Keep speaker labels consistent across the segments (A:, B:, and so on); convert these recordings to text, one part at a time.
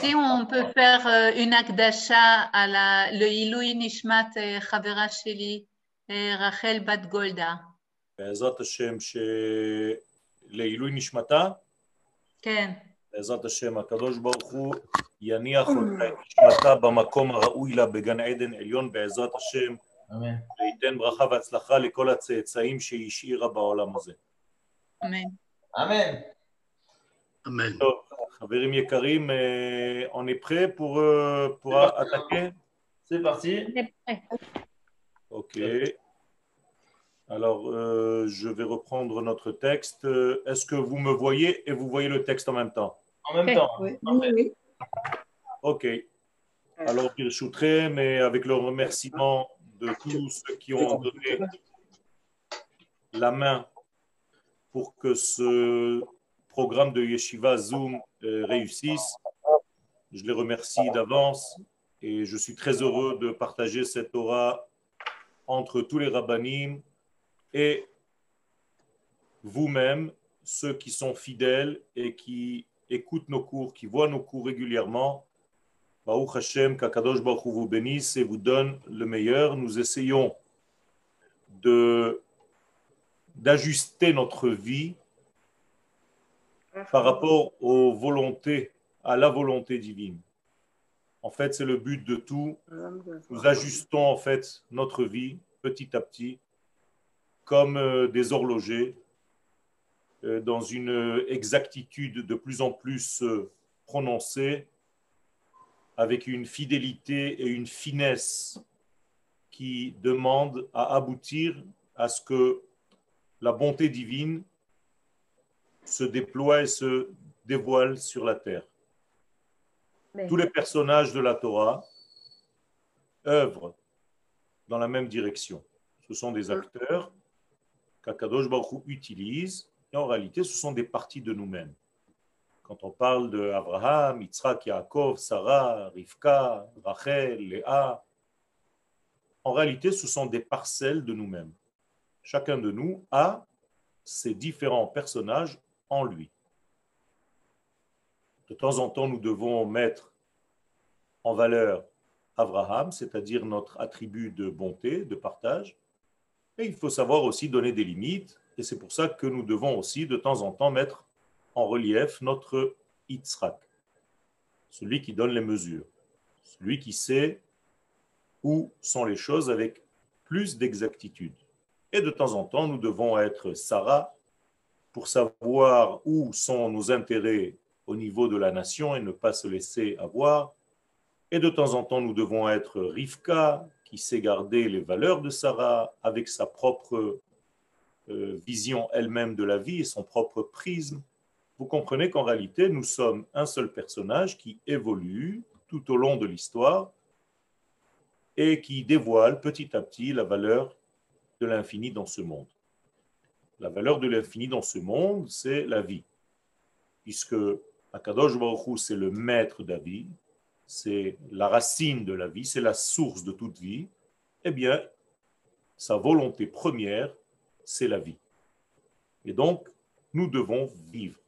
A: Si on peut faire euh, une akdasha à la, le Ilui Nishmat Chavera Sheli, euh, Rachel Bat Golda.
B: בעזרת השם שלעילוי נשמתה,
A: כן.
B: בעזרת השם הקדוש ברוך הוא יניח אותה את נשמתה במקום הראוי לה בגן עדן עליון בעזרת השם
C: אמן.
B: וייתן ברכה והצלחה לכל הצאצאים שהיא השאירה בעולם הזה.
A: Amen.
C: אמן.
D: Amen.
B: טוב, חברים יקרים, אה, on est prêt pour, euh, pour attaquer
C: C'est parti.
B: Ok. Alors, euh, je vais reprendre notre texte. Euh, Est-ce que vous me voyez et vous voyez le texte en même temps
C: En même temps.
E: Oui,
C: Parfait.
E: oui, oui.
B: Ok. Alors, Pirchoutré, mais avec le remerciement de tous ceux qui ont donné la main pour que ce programme de Yeshiva Zoom euh, réussisse. Je les remercie d'avance et je suis très heureux de partager cette aura entre tous les rabbinim et vous-même, ceux qui sont fidèles et qui écoutent nos cours, qui voient nos cours régulièrement. Baruch Hashem, qu'Akadosh Baruch vous bénisse et vous donne le meilleur. Nous essayons d'ajuster notre vie par rapport aux volontés, à la volonté divine. En fait, c'est le but de tout. Nous ajustons en fait notre vie petit à petit, comme euh, des horlogers, euh, dans une exactitude de plus en plus euh, prononcée, avec une fidélité et une finesse qui demandent à aboutir à ce que la bonté divine se déploie et se dévoile sur la terre. Tous les personnages de la Torah œuvrent dans la même direction. Ce sont des acteurs qu'Akadosh Baruch utilise, et en réalité, ce sont des parties de nous-mêmes. Quand on parle de Abraham, Yitzhak, Yaakov, Sarah, Rivka, Rachel, Léa, en réalité, ce sont des parcelles de nous-mêmes. Chacun de nous a ces différents personnages en lui. De temps en temps, nous devons mettre en valeur Abraham, c'est-à-dire notre attribut de bonté, de partage. Et il faut savoir aussi donner des limites, et c'est pour ça que nous devons aussi de temps en temps mettre en relief notre Yitzhak, celui qui donne les mesures, celui qui sait où sont les choses avec plus d'exactitude. Et de temps en temps, nous devons être Sarah pour savoir où sont nos intérêts au niveau de la nation et ne pas se laisser avoir. Et de temps en temps, nous devons être Rivka, qui sait garder les valeurs de Sarah avec sa propre euh, vision elle-même de la vie et son propre prisme. Vous comprenez qu'en réalité, nous sommes un seul personnage qui évolue tout au long de l'histoire et qui dévoile petit à petit la valeur de l'infini dans ce monde. La valeur de l'infini dans ce monde, c'est la vie. Puisque Akadosh Baruch c'est le maître de la vie, c'est la racine de la vie, c'est la source de toute vie, eh bien, sa volonté première, c'est la vie. Et donc, nous devons vivre.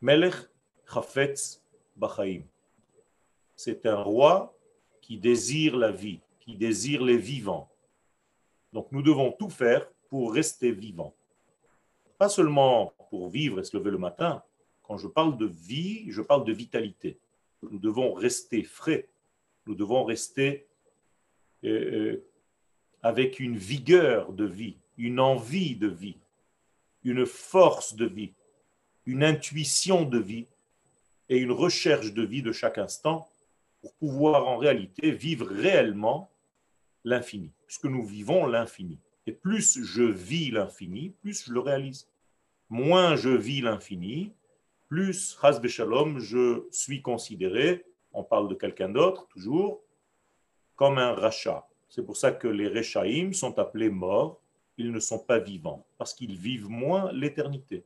B: Melech Chafetz Bachaim. C'est un roi qui désire la vie, qui désire les vivants. Donc, nous devons tout faire pour rester vivants. Pas seulement pour vivre et se lever le matin. Quand je parle de vie, je parle de vitalité. Nous devons rester frais. Nous devons rester euh, avec une vigueur de vie, une envie de vie, une force de vie, une intuition de vie et une recherche de vie de chaque instant pour pouvoir en réalité vivre réellement l'infini, puisque nous vivons l'infini. Et plus je vis l'infini, plus je le réalise. Moins je vis l'infini, plus, Has Shalom, je suis considéré, on parle de quelqu'un d'autre toujours, comme un rachat. C'est pour ça que les Rechaïm sont appelés morts, ils ne sont pas vivants, parce qu'ils vivent moins l'éternité.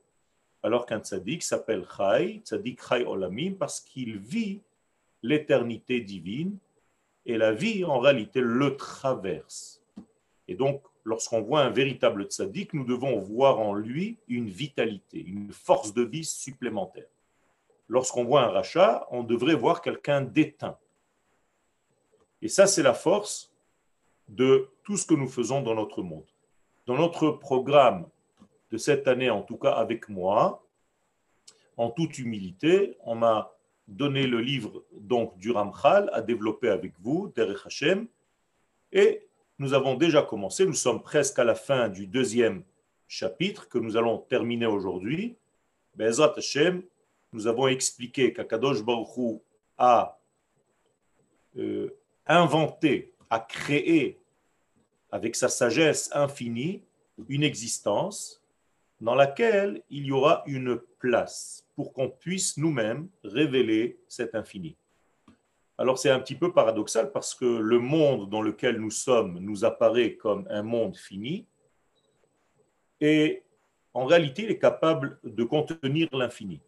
B: Alors qu'un tzaddik s'appelle Chai, tzaddik Chai Olamim, parce qu'il vit l'éternité divine, et la vie, en réalité, le traverse. Et donc, lorsqu'on voit un véritable tzaddik, nous devons voir en lui une vitalité, une force de vie supplémentaire. lorsqu'on voit un rachat, on devrait voir quelqu'un d'éteint. Et ça, c'est la force de tout ce que nous faisons dans notre monde. Dans notre programme de cette année, en tout cas avec moi, en toute humilité, on m'a donné le livre donc du Ramchal à développer avec vous, Derech Hashem, et nous avons déjà commencé, nous sommes presque à la fin du deuxième chapitre que nous allons terminer aujourd'hui. Bezrat Hashem, nous avons expliqué qu'Akadosh Baruch a euh, inventé, a créé avec sa sagesse infinie une existence dans laquelle il y aura une place pour qu'on puisse nous-mêmes révéler cet infini. Alors c'est un petit peu paradoxal parce que le monde dans lequel nous sommes nous apparaît comme un monde fini et en réalité il est capable de contenir l'infini.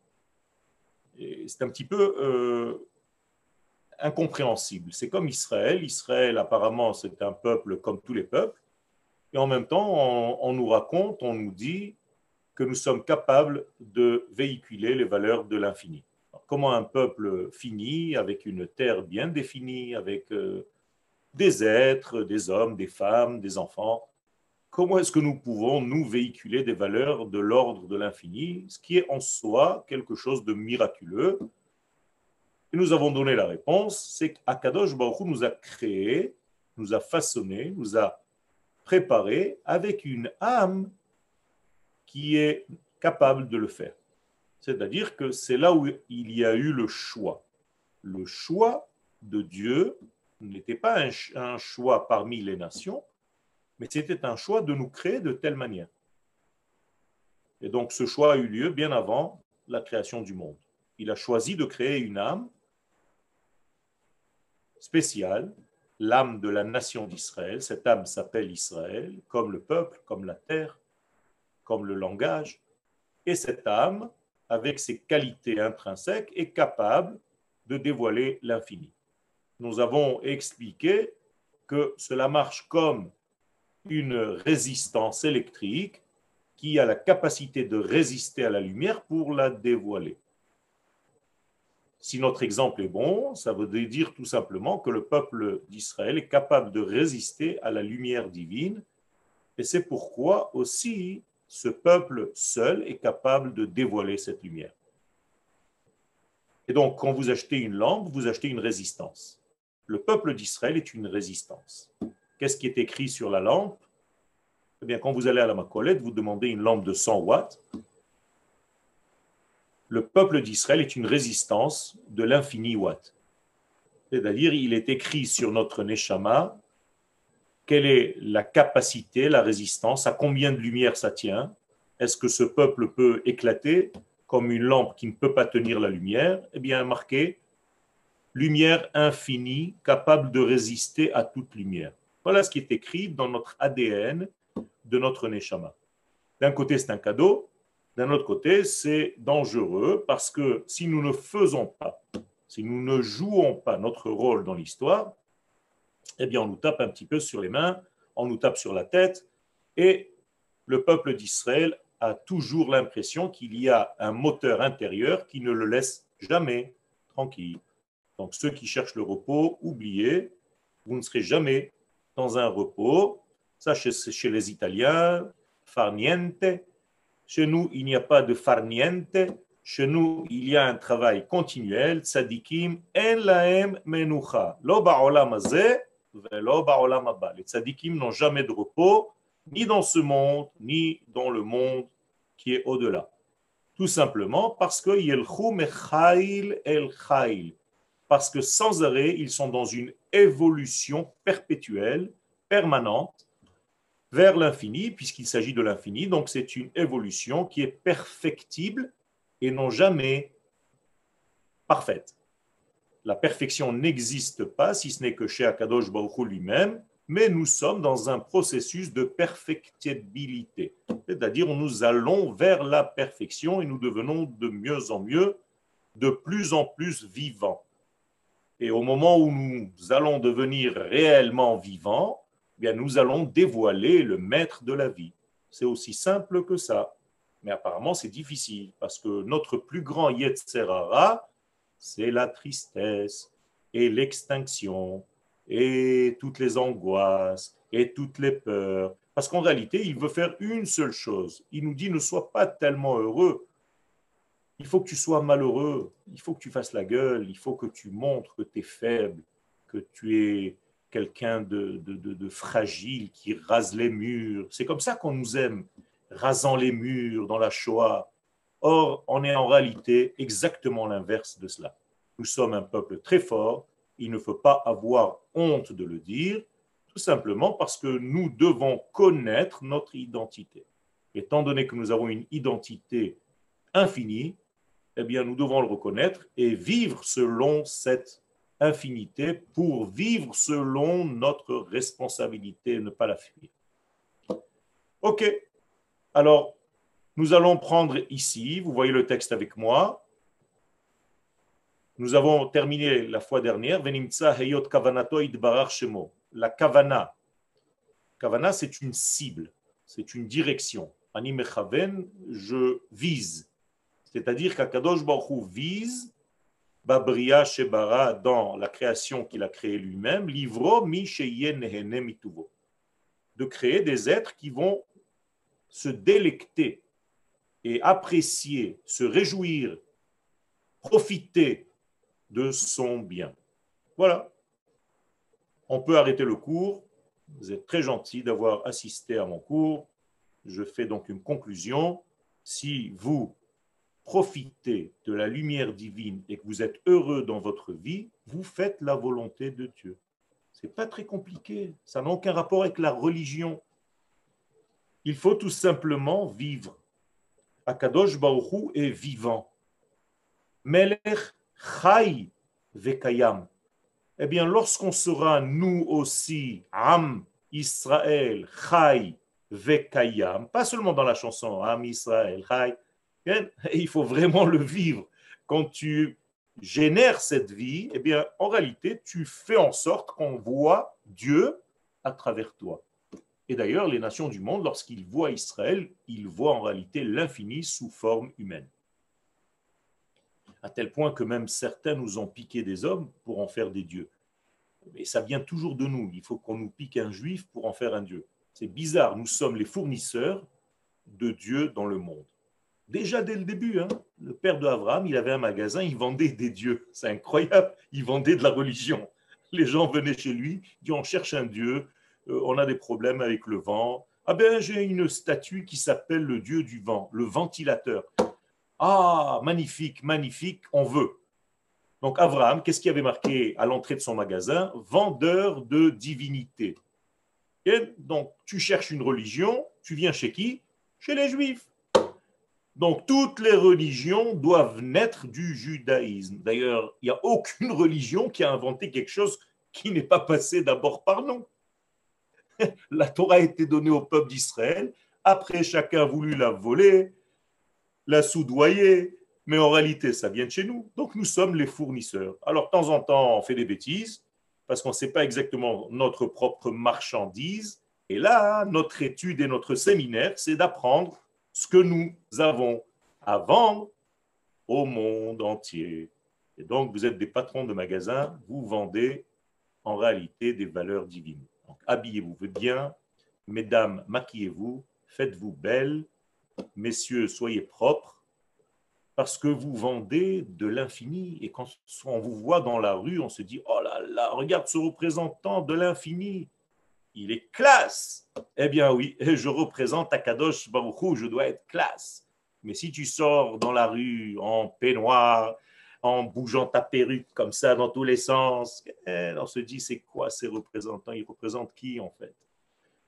B: C'est un petit peu euh, incompréhensible. C'est comme Israël. Israël apparemment c'est un peuple comme tous les peuples et en même temps on nous raconte, on nous dit que nous sommes capables de véhiculer les valeurs de l'infini comment un peuple fini, avec une terre bien définie, avec euh, des êtres, des hommes, des femmes, des enfants, comment est-ce que nous pouvons, nous, véhiculer des valeurs de l'ordre de l'infini, ce qui est en soi quelque chose de miraculeux? Et nous avons donné la réponse, c'est qu'Akadosh Baruch nous a créé, nous a façonné, nous a préparé avec une âme qui est capable de le faire. C'est-à-dire que c'est là où il y a eu le choix. Le choix de Dieu n'était pas un, choix parmi les nations, mais c'était un choix de nous créer de telle manière. Et donc ce choix a eu lieu bien avant la création du monde. Il a choisi de créer une âme spéciale, l'âme de la nation d'Israël. Cette âme s'appelle Israël, comme le peuple, comme la terre, comme le langage. Et cette âme avec ses qualités intrinsèques, est capable de dévoiler l'infini. Nous avons expliqué que cela marche comme une résistance électrique qui a la capacité de résister à la lumière pour la dévoiler. Si notre exemple est bon, ça veut dire tout simplement que le peuple d'Israël est capable de résister à la lumière divine. Et c'est pourquoi aussi ce peuple seul est capable de dévoiler cette lumière. Et donc, quand vous achetez une lampe, vous achetez une résistance. Le peuple d'Israël est une résistance. Qu'est-ce qui est écrit sur la lampe? Eh bien, quand vous allez à la Macolette, vous demandez une lampe de 100 watts. Le peuple d'Israël est une résistance de l'infini watt. C'est-à-dire, il est écrit sur notre Neshama quelle est la capacité, la résistance, à combien de lumière ça tient? Est-ce que ce peuple peut éclater comme une lampe qui ne peut pas tenir la lumière? Eh bien, marqué lumière infinie, capable de résister à toute lumière. Voilà ce qui est écrit dans notre ADN de notre Neshama. D'un côté, c'est un cadeau, d'un autre côté, c'est dangereux parce que si nous ne faisons pas, si nous ne jouons pas notre rôle dans l'histoire, eh bien, on nous tape un petit peu sur les mains, on nous tape sur la tête, et le peuple d'Israël a toujours l'impression qu'il y a un moteur intérieur qui ne le laisse jamais tranquille. Donc, ceux qui cherchent le repos, oubliez, vous ne serez jamais dans un repos. Ça, c'est chez les Italiens, farniente. Chez nous, il n'y a pas de farniente. Chez nous, il y a un travail continuel. Tzadikim, en laem menucha. Lo ba'olam les tzadikim n'ont jamais de repos, ni dans ce monde, ni dans le monde qui est au-delà. Tout simplement parce que sans arrêt, ils sont dans une évolution perpétuelle, permanente, vers l'infini, puisqu'il s'agit de l'infini. Donc c'est une évolution qui est perfectible et non jamais parfaite la perfection n'existe pas, si ce n'est que chez Akadosh Baruch lui-même, mais nous sommes dans un processus de perfectibilité. C'est-à-dire, nous allons vers la perfection et nous devenons de mieux en mieux, de plus en plus vivants. Et au moment où nous allons devenir réellement vivants, eh bien, nous allons dévoiler le maître de la vie. C'est aussi simple que ça. Mais apparemment, c'est difficile parce que notre plus grand Yetzerara, c'est la tristesse et l'extinction et toutes les angoisses et toutes les peurs. Parce qu'en réalité, il veut faire une seule chose. Il nous dit ne sois pas tellement heureux. Il faut que tu sois malheureux. Il faut que tu fasses la gueule. Il faut que tu montres que tu es faible, que tu es quelqu'un de, de, fragile qui rase les murs. C'est comme ça qu'on nous aime, rasant les murs dans la Shoah. Or, on est en réalité exactement l'inverse de cela. Nous sommes un peuple très fort. Il ne faut pas avoir honte de le dire, tout simplement parce que nous devons connaître notre identité. Étant donné que nous avons une identité infinie, eh bien, nous devons le reconnaître et vivre selon cette infinité pour vivre selon notre responsabilité et ne pas la fuir. Ok, alors nous allons prendre ici, vous voyez le texte avec moi. Nous avons terminé la fois dernière, La kavana. Kavana, c'est une cible, c'est une direction. Animechaven, je vise. C'est-à-dire qu'Akadosh Baruch vise Babria Shebara dans la création qu'il a créée lui-même, livro de créer des êtres qui vont se délecter et apprécier, se réjouir, profiter de son bien. Voilà. On peut arrêter le cours. Vous êtes très gentil d'avoir assisté à mon cours. Je fais donc une conclusion. Si vous profitez de la lumière divine et que vous êtes heureux dans votre vie, vous faites la volonté de Dieu. C'est pas très compliqué, ça n'a aucun rapport avec la religion. Il faut tout simplement vivre. Akadosh Baruchu est vivant. Melech Chai Vekayam. Eh bien, lorsqu'on sera nous aussi, Am Israël Chai Vekayam, pas seulement dans la chanson Am Israël Chai, il faut vraiment le vivre. Quand tu génères cette vie, eh bien, en réalité, tu fais en sorte qu'on voit Dieu à travers toi. Et d'ailleurs, les nations du monde, lorsqu'ils voient Israël, ils voient en réalité l'infini sous forme humaine. À tel point que même certains nous ont piqué des hommes pour en faire des dieux. Mais ça vient toujours de nous. Il faut qu'on nous pique un juif pour en faire un dieu. C'est bizarre. Nous sommes les fournisseurs de Dieu dans le monde. Déjà dès le début, hein, le père d'Abraham, il avait un magasin, il vendait des dieux. C'est incroyable, il vendait de la religion. Les gens venaient chez lui, disaient on cherche un dieu, on a des problèmes avec le vent. Ah ben j'ai une statue qui s'appelle le dieu du vent, le ventilateur. Ah, magnifique, magnifique, on veut. Donc Abraham, qu'est-ce qui avait marqué à l'entrée de son magasin? Vendeur de divinité. Et donc tu cherches une religion, tu viens chez qui? Chez les Juifs. Donc toutes les religions doivent naître du judaïsme. D'ailleurs, il n'y a aucune religion qui a inventé quelque chose qui n'est pas passé d'abord par nous. La Torah a été donnée au peuple d'Israël. Après, chacun a voulu la voler, la soudoyer, mais en réalité, ça vient de chez nous. Donc nous sommes les fournisseurs. Alors, de temps en temps, on fait des bêtises parce qu'on ne sait pas exactement notre propre marchandise. Et là, notre étude et notre séminaire, c'est d'apprendre ce que nous avons à vendre au monde entier. Et donc, vous êtes des patrons de magasins, vous vendez en réalité des valeurs divines. Donc, habillez-vous bien, mesdames, maquillez-vous, faites-vous belles, messieurs, soyez propres, parce que vous vendez de l'infini. Et quand on vous voit dans la rue, on se dit, oh là là, regarde ce représentant de l'infini il est classe. Eh bien oui, je représente Akadosh Baruchou, je dois être classe. Mais si tu sors dans la rue en peignoir, en bougeant ta perruque comme ça dans tous les sens, on se dit c'est quoi ces représentants? Ils représentent qui en fait?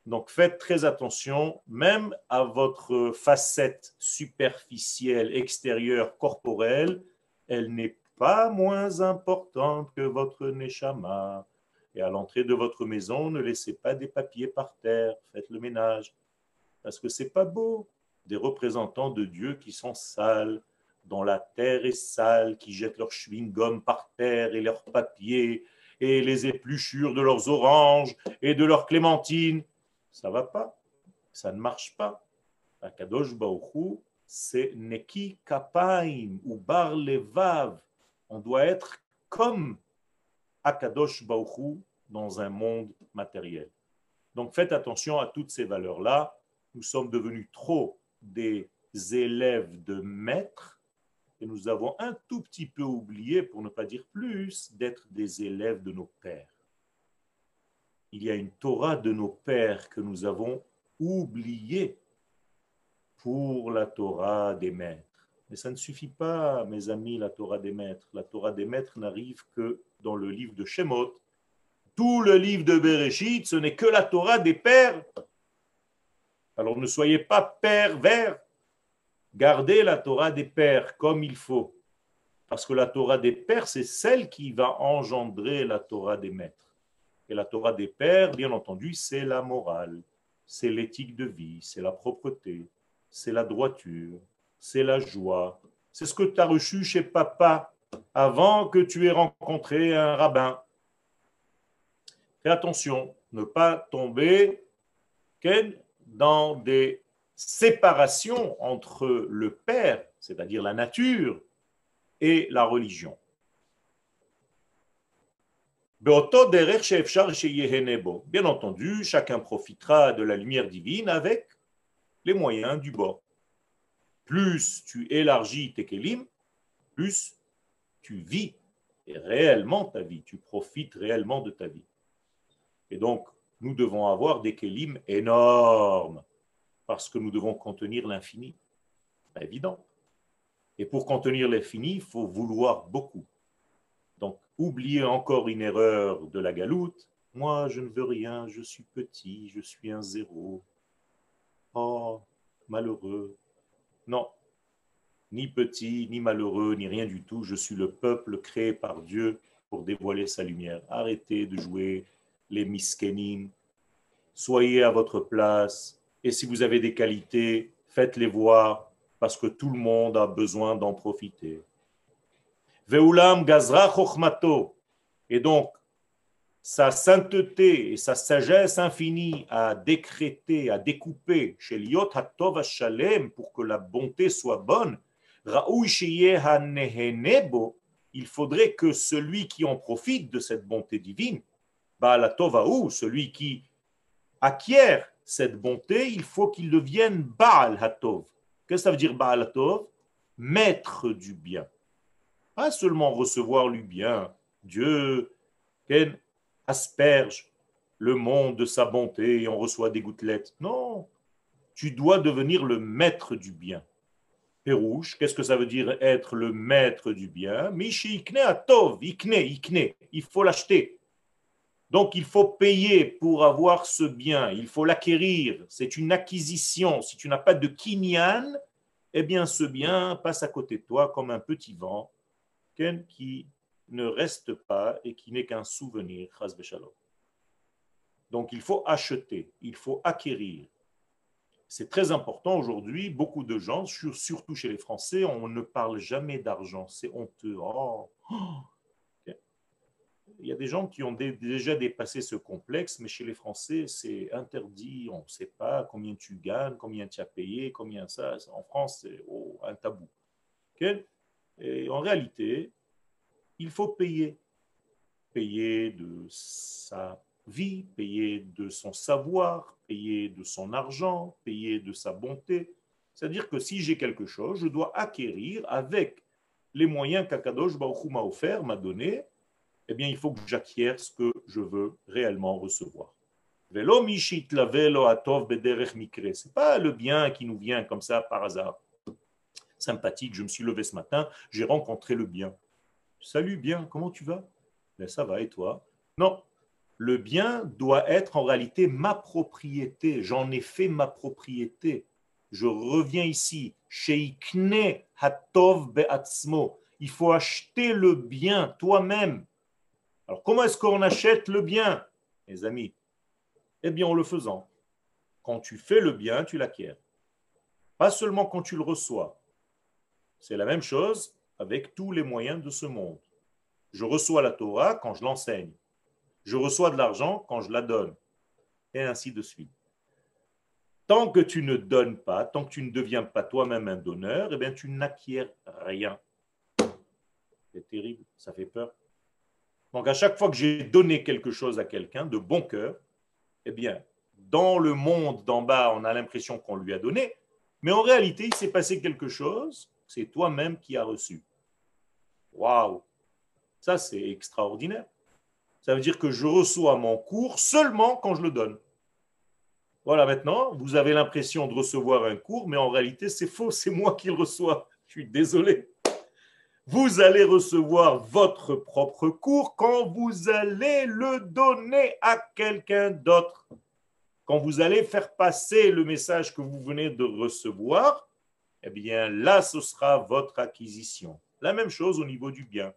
B: Donc faites très attention, même à votre facette superficielle, extérieure, corporelle, elle n'est pas moins importante que votre neshama. Et à l'entrée de votre maison, ne laissez pas des papiers par terre, faites le ménage. Parce que c'est pas beau. Des représentants de Dieu qui sont sales, dont la terre est sale, qui jettent leur chewing-gum par terre et leurs papiers et les épluchures de leurs oranges et de leurs clémentines. Ça va pas. Ça ne marche pas. Akadosh Baruchou, c'est neki kapaim ou bar levav. On doit être comme Akadosh Baruch dans un monde matériel. Donc faites attention à toutes ces valeurs-là. Nous sommes devenus trop des élèves de maîtres et nous avons un tout petit peu oublié, pour ne pas dire plus, d'être des élèves de nos pères. Il y a une Torah de nos pères que nous avons oubliée pour la Torah des maîtres. Mais ça ne suffit pas, mes amis, la Torah des maîtres. La Torah des maîtres n'arrive que dans le livre de Shemot. Tout le livre de Bereshit, ce n'est que la Torah des pères. Alors ne soyez pas pervers. Gardez la Torah des pères comme il faut. Parce que la Torah des pères, c'est celle qui va engendrer la Torah des maîtres. Et la Torah des pères, bien entendu, c'est la morale, c'est l'éthique de vie, c'est la propreté, c'est la droiture, c'est la joie. C'est ce que tu as reçu chez papa avant que tu aies rencontré un rabbin. Fais attention, ne pas tomber dans des séparations entre le Père, c'est-à-dire la nature, et la religion. Bien entendu, chacun profitera de la lumière divine avec les moyens du bord. Plus tu élargis tes kelim, plus tu vis réellement ta vie, tu profites réellement de ta vie. Et donc, nous devons avoir des kelim énormes, parce que nous devons contenir l'infini. C'est évident. Et pour contenir l'infini, il faut vouloir beaucoup. Donc, oubliez encore une erreur de la galoute. Moi, je ne veux rien, je suis petit, je suis un zéro. Oh, malheureux. Non, ni petit, ni malheureux, ni rien du tout. Je suis le peuple créé par Dieu pour dévoiler sa lumière. Arrêtez de jouer les miskenim. Soyez à votre place. Et si vous avez des qualités, faites-les voir parce que tout le monde a besoin d'en profiter. Veulam gazra chokhmato. Et donc, sa sainteté et sa sagesse infinie à décréter, à découper chez Liot Hatov Shalem pour que la bonté soit bonne, il faudrait que celui qui en profite de cette bonté divine, ou celui qui acquiert cette bonté, il faut qu'il devienne Baal Hatov. Qu'est-ce que ça veut dire Baal Hatov? Maître du bien. Pas seulement recevoir le bien. Dieu, asperge le monde de sa bonté et on reçoit des gouttelettes. Non, tu dois devenir le maître du bien. Pérouche, qu'est-ce que ça veut dire être le maître du bien? Michi ikne atov, ikne, ikne, il faut l'acheter. Donc il faut payer pour avoir ce bien, il faut l'acquérir, c'est une acquisition. Si tu n'as pas de kinyan, eh bien ce bien passe à côté de toi comme un petit vent qui ne reste pas et qui n'est qu'un souvenir. Donc il faut acheter, il faut acquérir. C'est très important aujourd'hui. Beaucoup de gens, surtout chez les Français, on ne parle jamais d'argent. C'est honteux. Oh. Il y a des gens qui ont déjà dépassé ce complexe, mais chez les Français, c'est interdit. On ne sait pas combien tu gagnes, combien tu as payé, combien ça. En France, c'est oh, un tabou. Et en réalité, il faut payer. Payer de sa vie, payer de son savoir, payer de son argent, payer de sa bonté. C'est-à-dire que si j'ai quelque chose, je dois acquérir avec les moyens qu'Akadosh Baruch m'a offert, m'a donné, eh bien, il faut que j'acquière ce que je veux réellement recevoir. Ce n'est pas le bien qui nous vient comme ça par hasard. Sympathique, je me suis levé ce matin, j'ai rencontré le bien. Salut bien, comment tu vas? Ben, Ça va et toi? Non, le bien doit être en réalité ma propriété. J'en ai fait ma propriété. Je reviens ici. Sheikne hatov be'atzmo. Il faut acheter le bien toi-même. Alors, comment est-ce qu'on achète le bien, mes amis? Eh bien, en le faisant. Quand tu fais le bien, tu l'acquiers. Pas seulement quand tu le reçois. C'est la même chose avec tous les moyens de ce monde. Je reçois la Torah quand je l'enseigne. Je reçois de l'argent quand je la donne. Et ainsi de suite. Tant que tu ne donnes pas, tant que tu ne deviens pas toi-même un donneur, eh bien, tu n'acquiers rien. C'est terrible, ça fait peur. Donc à chaque fois que j'ai donné quelque chose à quelqu'un de bon cœur, eh bien, dans le monde d'en bas, on a l'impression qu'on lui a donné, mais en réalité, il s'est passé quelque chose, c'est toi-même qui as reçu. Waouh Ça, c'est extraordinaire. Ça veut dire que je reçois mon cours seulement quand je le donne. Voilà, maintenant, vous avez l'impression de recevoir un cours, mais en réalité, c'est faux, c'est moi qui le reçois. Je suis désolé. Vous allez recevoir votre propre cours quand vous allez le donner à quelqu'un d'autre. Quand vous allez faire passer le message que vous venez de recevoir, eh bien là, ce sera votre acquisition. La même chose au niveau du bien.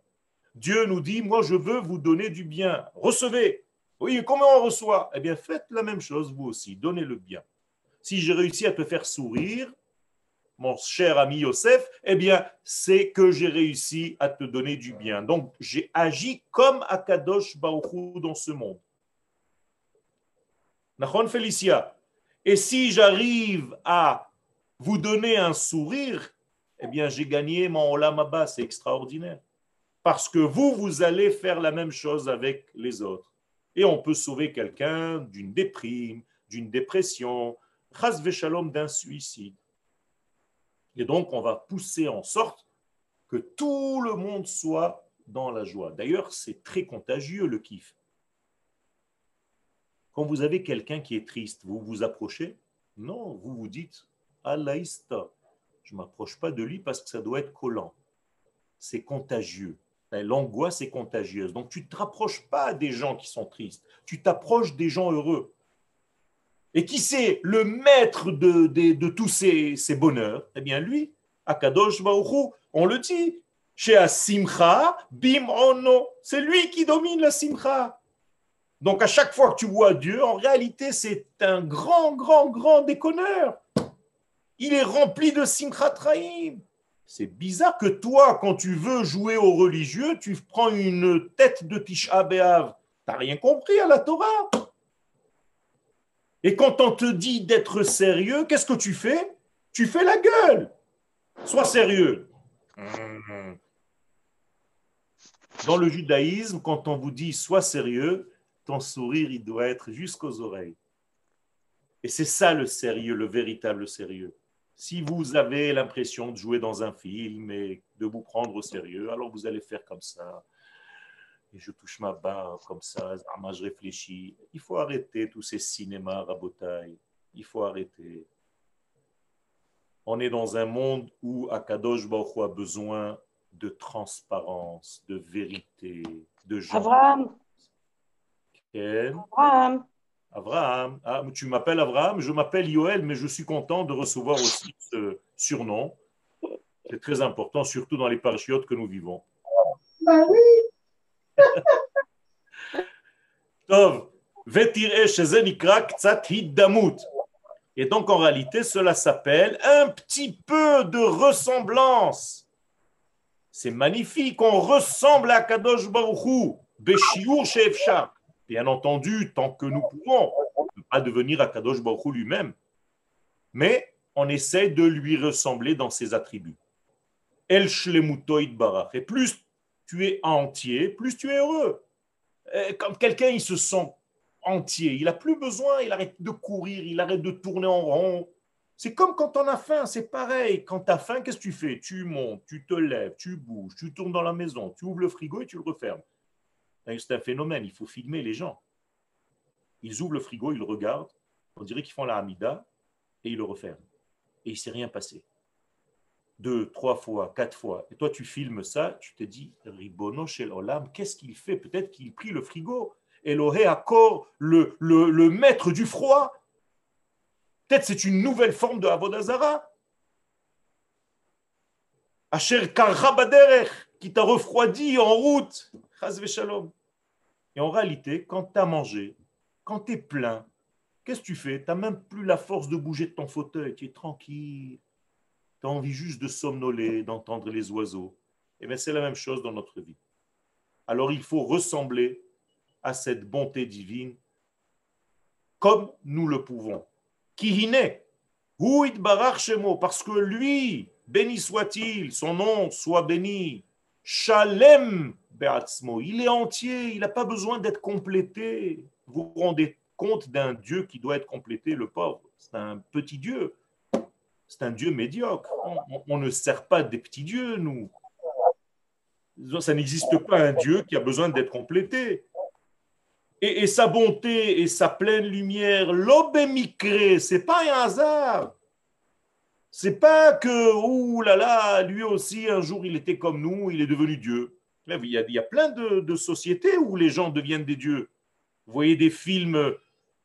B: Dieu nous dit, moi je veux vous donner du bien. Recevez. Oui, comment on reçoit? Eh bien, faites la même chose vous aussi. Donnez le bien. Si j'ai réussi à te faire sourire, mon cher ami Yosef, eh bien, c'est que j'ai réussi à te donner du bien. Donc, j'ai agi comme Akadosh Baruch dans ce monde. Nachon Félicia. Et si j'arrive à vous donner un sourire, eh bien, j'ai gagné mon olam c'est extraordinaire. Parce que vous, vous allez faire la même chose avec les autres. Et on peut sauver quelqu'un d'une déprime, d'une dépression, chas d'un suicide. Et donc, on va pousser en sorte que tout le monde soit dans la joie. D'ailleurs, c'est très contagieux le kiff. Quand vous avez quelqu'un qui est triste, vous vous approchez? Non, vous vous dites Alaïsta. Je ne m'approche pas de lui parce que ça doit être collant. C'est contagieux. L'angoisse est contagieuse. Donc tu ne te rapproches pas des gens qui sont tristes. Tu t'approches des gens heureux. Et qui c'est le maître de, de, tous ces, ces, bonheurs? Eh bien, lui, Akadosh Baruch on le dit, chez Asimcha, bim ono, c'est lui qui domine la Simcha. Donc, à chaque fois que tu vois Dieu, en réalité, c'est un grand, grand, grand déconneur. Il est rempli de Simcha Traim. C'est bizarre que toi, quand tu veux jouer aux religieux, tu prends une tête de Tisha B'Av. Tu n'as rien compris à la Torah. Et quand on te dit d'être sérieux, qu'est-ce que tu fais? Tu fais la gueule. Sois sérieux. Dans le judaïsme, quand on vous dit sois sérieux, ton sourire, il doit être jusqu'aux oreilles. Et c'est ça le sérieux, le véritable sérieux. Si vous avez l'impression de jouer dans un film et de vous prendre au sérieux, alors vous allez faire comme ça et je touche ma barre comme ça, je réfléchis. Il faut arrêter tous ces cinémas rabotailles. Il faut arrêter. On est dans un monde où Akadosh Baruch a besoin de transparence, de vérité, de gens.
E: Abraham.
B: Abraham. Abraham. Ah, tu m'appelles Abraham, je m'appelle Yoel, mais je suis content de recevoir aussi ce surnom. C'est très important, surtout dans les parachutes que nous vivons.
E: Bah oui.
B: Et donc en réalité, cela s'appelle un petit peu de ressemblance. C'est magnifique, on ressemble à Kadosh Baruchou, Beshiur Shefshar. Bien entendu, tant que nous pouvons, ne pas devenir à Kadosh Baruchou lui-même, mais on essaie de lui ressembler dans ses attributs. El Shlemutoid Barach. Et plus tu es entier, plus tu es heureux. Quand quelqu'un il se sent entier, il n'a plus besoin, il arrête de courir, il arrête de tourner en rond. C'est comme quand on a faim, c'est pareil. Quand tu as faim, qu'est-ce que tu fais? Tu montes, tu te lèves, tu bouges, tu tournes dans la maison, tu ouvres le frigo et tu le refermes. C'est un phénomène, il faut filmer les gens. Ils ouvrent le frigo, ils le regardent, on dirait qu'ils font la hamida et ils le referment. Et il ne s'est rien passé deux, trois fois, quatre fois, et toi tu filmes ça, tu te dis, Ribono shel Olam, qu'est-ce qu'il fait? Peut-être qu'il prit le frigo. Elohé Akor, le, le, le maître du froid. Peut-être c'est une nouvelle forme de Avodazara. Asher Karabaderech, qui t'a refroidi en route. Et en réalité, quand tu as mangé, quand tu es plein, qu'est-ce que tu fais? Tu n'as même plus la force de bouger de ton fauteuil, tu es tranquille tu as envie juste de somnoler, d'entendre les oiseaux. Et eh bien c'est la même chose dans notre vie. Alors il faut ressembler à cette bonté divine comme nous le pouvons. Kihine, Huit Barar Shemo, parce que lui, béni soit-il, son nom soit béni, Shalem Beatzmo, il est entier, il n'a pas besoin d'être complété. Vous vous rendez compte d'un Dieu qui doit être complété, le pauvre C'est un petit Dieu. C'est un Dieu médiocre. On, ne sert pas des petits dieux, nous. Ça n'existe pas un Dieu qui a besoin d'être complété et, sa bonté et sa pleine lumière, l'obémicré, c'est pas un hasard. C'est pas que, ouh là là, lui aussi, un jour, il était comme nous, il est devenu Dieu. Il y a plein de, sociétés où les gens deviennent des dieux. Vous voyez des films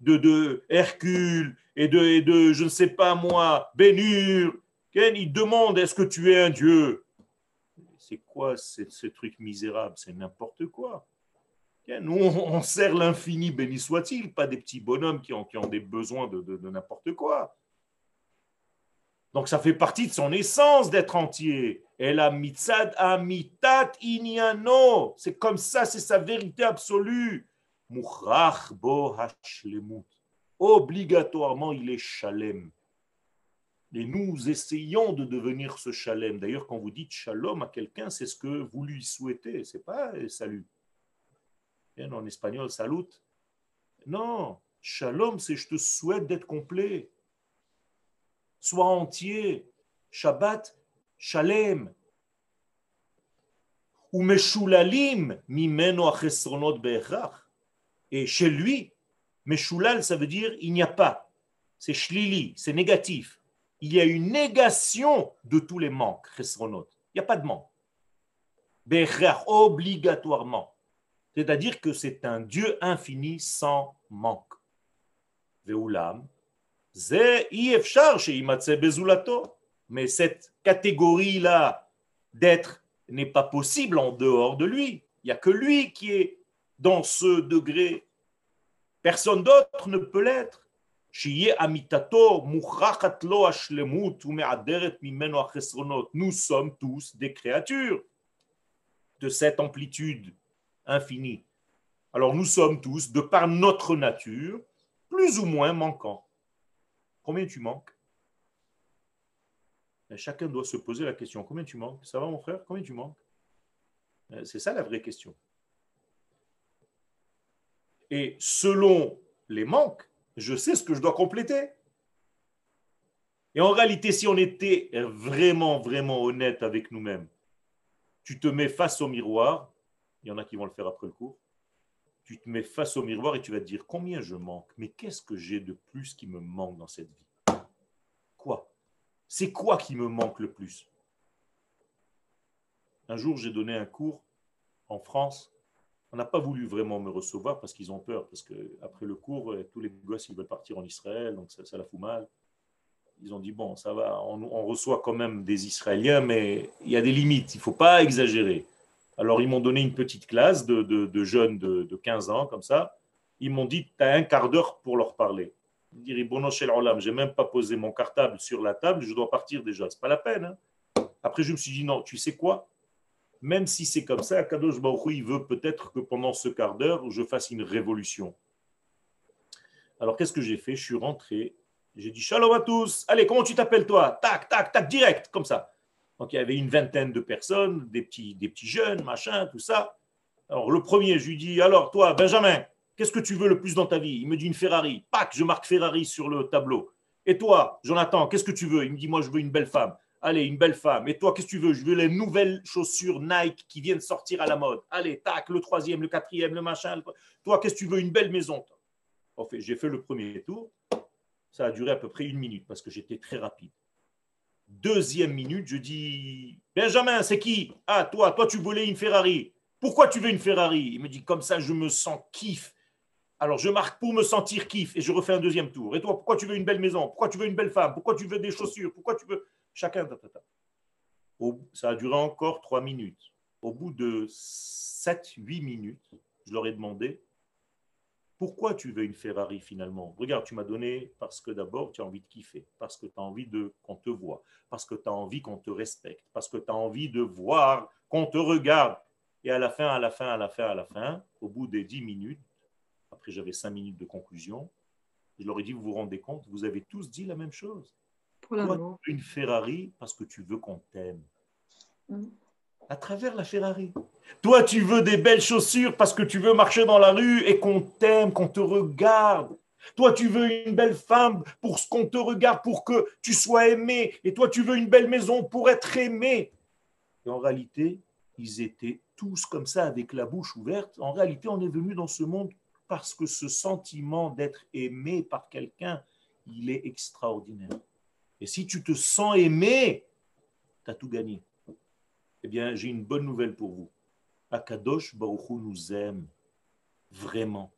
B: de, de Hercule et de, et de, je ne sais pas moi, Bénur. Ils demandent est-ce que tu es un dieu? C'est quoi ce truc misérable? C'est n'importe quoi. Nous, on sert l'infini, béni soit-il, pas des petits bonhommes qui ont, des besoins de, n'importe quoi. Donc ça fait partie de son essence d'être entier. Mitzad amitat inyano. C'est comme ça, c'est sa vérité absolue. Mukhrach bo hashlemut. Obligatoirement, il est shalem. Et nous essayons de devenir ce shalem. D'ailleurs, quand vous dites shalom à quelqu'un, c'est ce que vous lui souhaitez. C'est pas salut en espagnol, salut. Non, shalom, c'est je te souhaite d'être complet. Sois entier. Shabbat, shalem. Ou meshulalim mimeno achesronot be'echrach. Et chez lui, meshulal, ça veut dire il n'y a pas. C'est shlili, c'est négatif. Il y a une négation de tous les manques, chesronot. Il n'y a pas de manque. Be'echrach, obligatoirement. C'est-à-dire que c'est un Dieu infini sans manque. Mais cette catégorie-là d'être n'est pas possible en dehors de lui. Il n'y a que lui qui est dans ce degré. Personne d'autre ne peut l'être. Nous sommes tous des créatures de cette amplitude infini. Alors nous sommes tous, de par notre nature, plus ou moins manquants. Combien tu manques? Chacun doit se poser la question, combien tu manques? Ça va mon frère? Combien tu manques? Euh, C'est ça la vraie question. Et selon les manques, je sais ce que je dois compléter. Et en réalité, si on était vraiment, vraiment honnête avec nous-mêmes, tu te mets face au miroir il y en a qui vont le faire après le cours. Tu te mets face au miroir et tu vas te dire combien je manque, mais qu'est-ce que j'ai de plus qui me manque dans cette vie? Quoi? C'est quoi qui me manque le plus? Un jour, j'ai donné un cours en France. On n'a pas voulu vraiment me recevoir parce qu'ils ont peur, parce qu'après le cours, euh, tous les gosses ils veulent partir en Israël, donc ça, la fout mal. Ils ont dit bon, ça va, on, reçoit quand même des Israéliens, mais il y a des limites, il ne faut pas exagérer. Alors, ils m'ont donné une petite classe de, jeunes de, 15 ans, comme ça. Ils m'ont dit, tu as un quart d'heure pour leur parler. Je n'ai même pas posé mon cartable sur la table, je dois partir déjà. Ce n'est pas la peine. Hein. Après, je me suis dit, non, tu sais quoi? Même si c'est comme ça, Kadosh Baruch il veut peut-être que pendant ce quart d'heure, je fasse une révolution. Alors, qu'est-ce que j'ai fait? Je suis rentré, j'ai dit, shalom à tous. Allez, comment tu t'appelles toi? Tac, tac, tac, direct, comme ça. Donc il y avait une vingtaine de personnes, des petits, des petits jeunes, machin, tout ça. Alors le premier, je lui dis Alors toi, Benjamin, qu'est-ce que tu veux le plus dans ta vie? Il me dit une Ferrari. Pac, je marque Ferrari sur le tableau. Et toi, Jonathan, qu'est-ce que tu veux? Il me dit Moi, je veux une belle femme. Allez, une belle femme. Et toi, qu'est-ce que tu veux? Je veux les nouvelles chaussures Nike qui viennent sortir à la mode. Allez, tac, le troisième, le quatrième, le machin. Toi, qu'est-ce que tu veux? Une belle maison. En fait, j'ai fait le premier tour. Ça a duré à peu près une minute parce que j'étais très rapide. Deuxième minute, je dis Benjamin, c'est qui? Ah, toi, toi, tu voulais une Ferrari. Pourquoi tu veux une Ferrari? Il me dit Comme ça, je me sens kiff. Alors, je marque pour me sentir kiff et je refais un deuxième tour. Et toi, pourquoi tu veux une belle maison? Pourquoi tu veux une belle femme? Pourquoi tu veux des chaussures? Pourquoi tu veux. Chacun, ça a duré encore trois minutes. Au bout de sept, huit minutes, je leur ai demandé pourquoi tu veux une Ferrari finalement? Regarde, tu m'as donné parce que d'abord tu as envie de kiffer, parce que tu as envie de qu'on te voit, parce que tu as envie qu'on te respecte, parce que tu as envie de voir qu'on te regarde. Et à la fin, à la fin, à la fin, à la fin, au bout des dix minutes, après j'avais cinq minutes de conclusion, Je leur ai dit, vous vous rendez compte, vous avez tous dit la même chose.
E: Pour l'amour.
B: une Ferrari parce que tu veux qu'on t'aime.
E: Mm.
B: À travers la Ferrari. Toi, tu veux des belles chaussures parce que tu veux marcher dans la rue et qu'on t'aime, qu'on te regarde. Toi, tu veux une belle femme pour ce qu'on te regarde, pour que tu sois aimé. Et toi, tu veux une belle maison pour être aimé. Et en réalité, ils étaient tous comme ça, avec la bouche ouverte. En réalité, on est venu dans ce monde parce que ce sentiment d'être aimé par quelqu'un, il est extraordinaire. Et si tu te sens aimé, tu as tout gagné. Eh bien, j'ai une bonne nouvelle pour vous. Akadosh Baruch nous aime vraiment.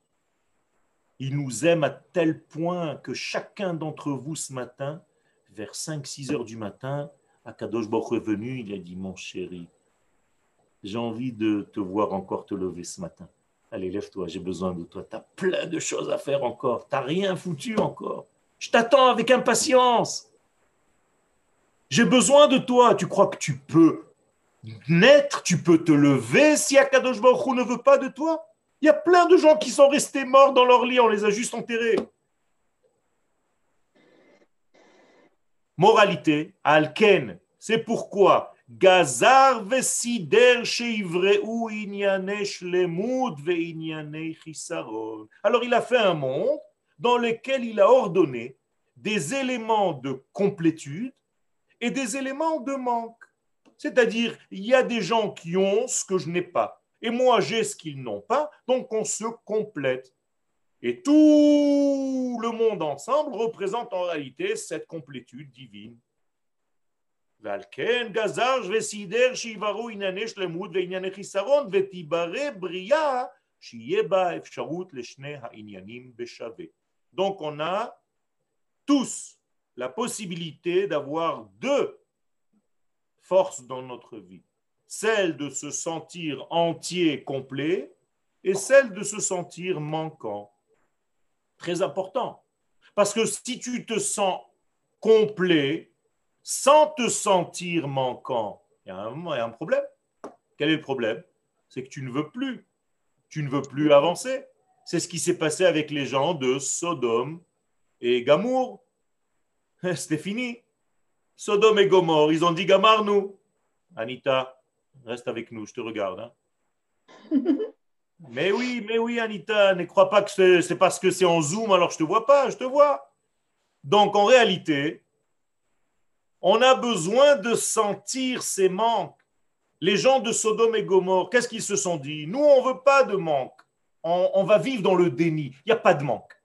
B: Il nous aime à tel point que chacun d'entre vous ce matin, vers 5-6 heures du matin, Akadosh Baruch est venu, il a dit Mon chéri, j'ai envie de te voir encore te lever ce matin. Allez, lève-toi, j'ai besoin de toi. Tu as plein de choses à faire encore. Tu n'as rien foutu encore. Je t'attends avec impatience. J'ai besoin de toi. Tu crois que tu peux naître, tu peux te lever si Akadosh Baruch ne veut pas de toi? Il y a plein de gens qui sont restés morts dans leur lit, on les a juste enterrés. Moralité, Alken, c'est pourquoi Gazar vesider sheivreu inyane shlemut veinyane chisaron. Alors il a fait un monde dans lequel il a ordonné des éléments de complétude et des éléments de manque. C'est-à-dire, il y a des gens qui ont ce que je n'ai pas. Et moi, j'ai ce qu'ils n'ont pas, donc on se complète. Et tout le monde ensemble représente en réalité cette complétude divine. Donc on a tous la possibilité d'avoir deux forces dans notre vie. Celle de se sentir entier, complet, et celle de se sentir manquant. Très important. Parce que si tu te sens complet, sans te sentir manquant, il y a un, il y a un problème. Quel est le problème? C'est que tu ne veux plus. Tu ne veux plus avancer. C'est ce qui s'est passé avec les gens de Sodome et Gamour. C'était fini. Sodome et Gomorre, ils ont dit Gamar, nous. Anita, reste avec nous, je te regarde. hein. mais oui, mais oui, Anita, ne crois pas que c'est parce que c'est en Zoom, alors je te vois pas, je te vois. Donc en réalité, on a besoin de sentir ces manques. Les gens de Sodome et Gomorre, qu'est-ce qu'ils se sont dit? Nous, on ne veut pas de manque. On, on va vivre dans le déni. Il n'y a pas de manque.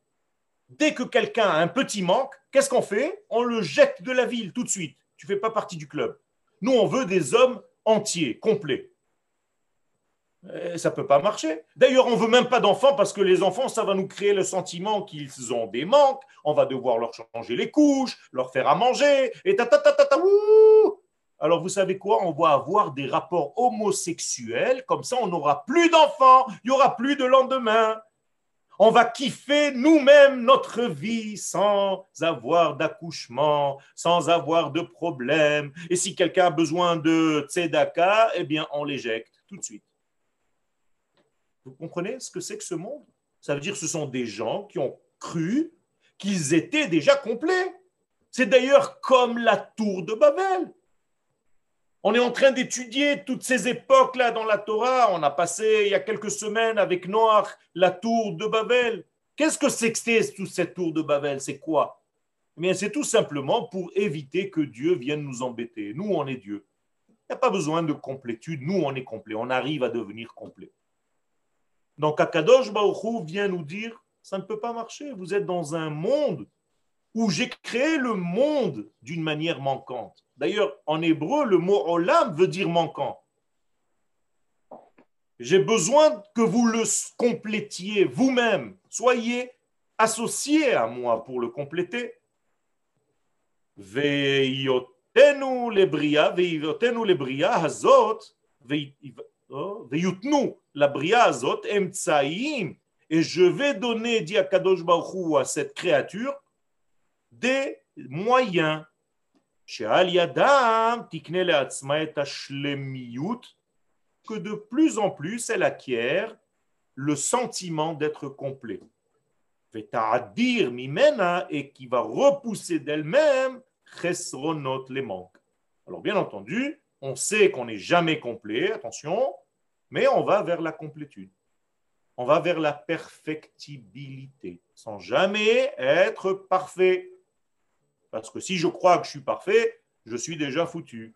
B: Dès que quelqu'un a un petit manque, qu'est-ce qu'on fait? On le jette de la ville tout de suite. Tu ne fais pas partie du club. Nous, on veut des hommes entiers, complets. Et ça ne peut pas marcher. D'ailleurs, on ne veut même pas d'enfants parce que les enfants, ça va nous créer le sentiment qu'ils ont des manques. On va devoir leur changer les couches, leur faire à manger, et ta ta ta ta ta ouh Alors, vous savez quoi? On va avoir des rapports homosexuels, comme ça, on n'aura plus d'enfants, il n'y aura plus de lendemain. On va kiffer nous-mêmes notre vie sans avoir d'accouchement, sans avoir de problème. Et si quelqu'un a besoin de tzedaka, eh bien, on l'éjecte tout de suite. Vous comprenez ce que c'est que ce monde? Ça veut dire que ce sont des gens qui ont cru qu'ils étaient déjà complets. C'est d'ailleurs comme la tour de Babel. On est en train d'étudier toutes ces époques-là dans la Torah. On a passé il y a quelques semaines avec Noach la tour de Babel. Qu'est-ce que c'est que toute cette tour de Babel? C'est quoi? Eh bien, c'est tout simplement pour éviter que Dieu vienne nous embêter. Nous, on est Dieu. Il n'y a pas besoin de complétude. Nous, on est complet. On arrive à devenir complet. Donc, Akadosh Baruch Hu vient nous dire ça ne peut pas marcher. Vous êtes dans un monde où j'ai créé le monde d'une manière manquante. D'ailleurs, en hébreu, le mot olam veut dire manquant. J'ai besoin que vous le complétiez vous-même. Soyez associés à moi pour le compléter. Veiyotenu lebria, veiyotenu lebria hazot, veyutnu la bria hazot emtsaim. Et je vais donner, dit Akadosh Baruch à cette créature, des moyens. Tikne et que de plus en plus elle acquiert le sentiment d'être complet. Et qui va repousser d'elle-même chesronot les manques. Alors bien entendu, on sait qu'on n'est jamais complet, attention, mais on va vers la complétude. On va vers la perfectibilité, sans jamais être parfait. Parce que si je crois que je suis parfait, je suis déjà foutu.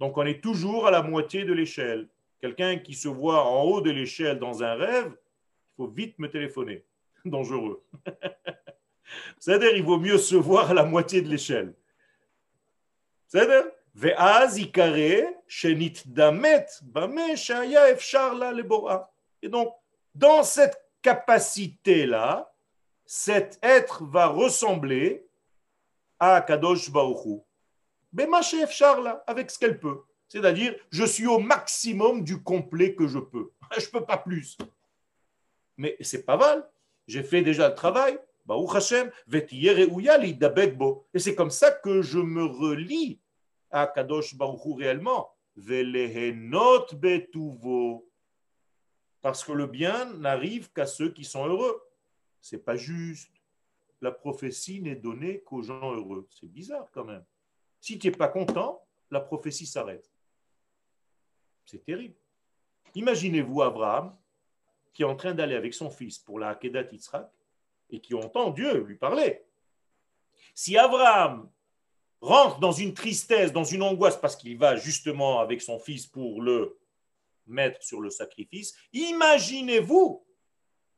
B: Donc on est toujours à la moitié de l'échelle. Quelqu'un qui se voit en haut de l'échelle dans un rêve, il faut vite me téléphoner. Dangereux. C'est-à-dire, il vaut mieux se voir à la moitié de l'échelle. C'est-à-dire, et donc, dans cette capacité-là, cet être va ressembler à Kadosh Baruchou. là, avec ce qu'elle peut. C'est-à-dire, je suis au maximum du complet que je peux. Je ne peux pas plus. Mais c'est pas mal. J'ai fait déjà le travail. Et c'est comme ça que je me relie à Kadosh Baruchou réellement. Parce que le bien n'arrive qu'à ceux qui sont heureux. C'est pas juste. La prophétie n'est donnée qu'aux gens heureux. C'est bizarre quand même. Si tu n'es pas content, la prophétie s'arrête. C'est terrible. Imaginez-vous Abraham qui est en train d'aller avec son fils pour la Hakedat Yitzhak et qui entend Dieu lui parler. Si Abraham rentre dans une tristesse, dans une angoisse parce qu'il va justement avec son fils pour le mettre sur le sacrifice, imaginez-vous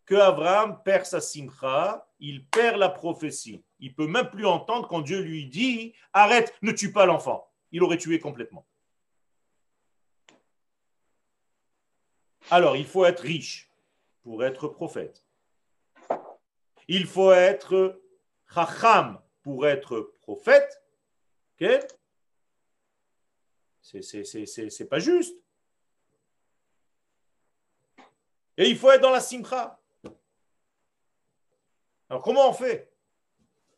B: que Abraham perd sa simcha, il perd la prophétie. Il peut même plus entendre quand Dieu lui dit arrête, ne tue pas l'enfant. Il aurait tué complètement. Alors, il faut être riche pour être prophète. Il faut être chacham pour être prophète. Okay? C'est pas juste. Et il faut être dans la simcha. Alors, comment on fait?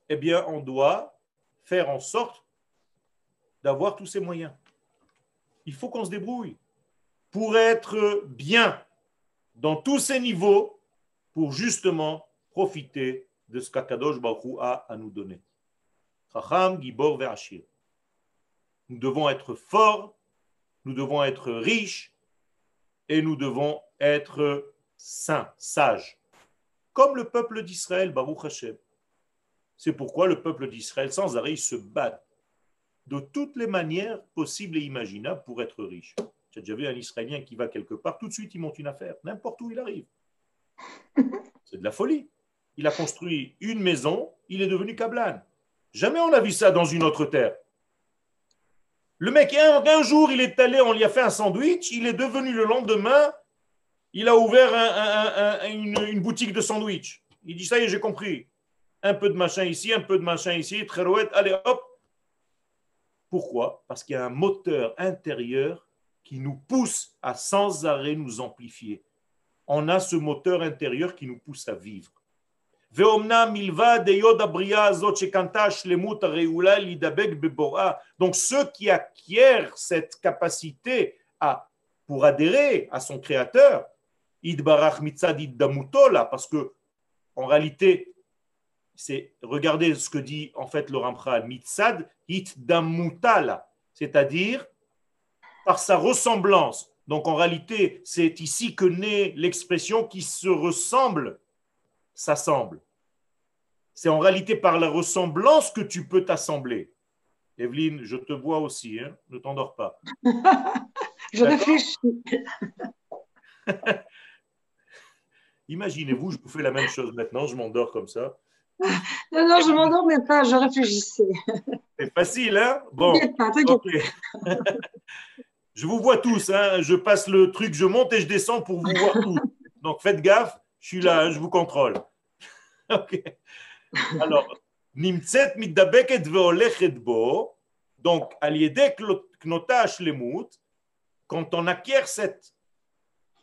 B: Eh bien, on doit faire en sorte d'avoir tous ces moyens. Il faut qu'on se débrouille pour être bien dans tous ces niveaux pour justement profiter de ce qu'Akadosh Baruch a à nous donner. Nous devons être forts, nous devons être riches et nous devons être saints, sages, comme le peuple d'Israël, Baruch Hashem. C'est pourquoi le peuple d'Israël, sans arrêt, se bat de toutes les manières possibles et imaginables pour être riche. J'ai déjà vu un Israélien qui va quelque part, tout de suite il monte une affaire, n'importe où il arrive. C'est de la folie. Il a construit une maison, il est devenu Kablan. Jamais on a vu ça dans une autre terre. Le mec, un, jour, il est allé, on lui a fait un sandwich, il est devenu le lendemain, il a ouvert une, boutique de sandwich. Il dit, ça y est, j'ai compris. Un peu de machin ici, un peu de machin ici, très allez hop. Pourquoi? Parce qu'il y a un moteur intérieur qui nous pousse à sans arrêt nous amplifier. On a ce moteur intérieur qui nous pousse à vivre. Donc ceux qui acquièrent cette capacité pour adhérer à son créateur, parce que en réalité, c'est regardez ce que dit en fait le Ramchal, mitzad damutala, c'est-à-dire par sa ressemblance. Donc en réalité, c'est ici que naît l'expression qui se ressemble s'assemble. C'est en réalité par la ressemblance que tu peux t'assembler. Evelyne, je te vois aussi, hein ne t'endors pas.
E: je réfléchis.
B: Imaginez-vous, je vous fais la même chose maintenant, je m'endors comme ça.
E: Non, non, je m'endors mais pas, je réfléchissais.
B: C'est facile, hein? Bon. Je vous vois tous, hein je passe le truc, je monte et je descends pour vous voir tous. Donc faites gaffe, je suis là, hein, je vous contrôle. ok. Alors, Nimtzet mitdabeket veolechet bo, donc, aliedek knotash lemut, quand on acquiert cette,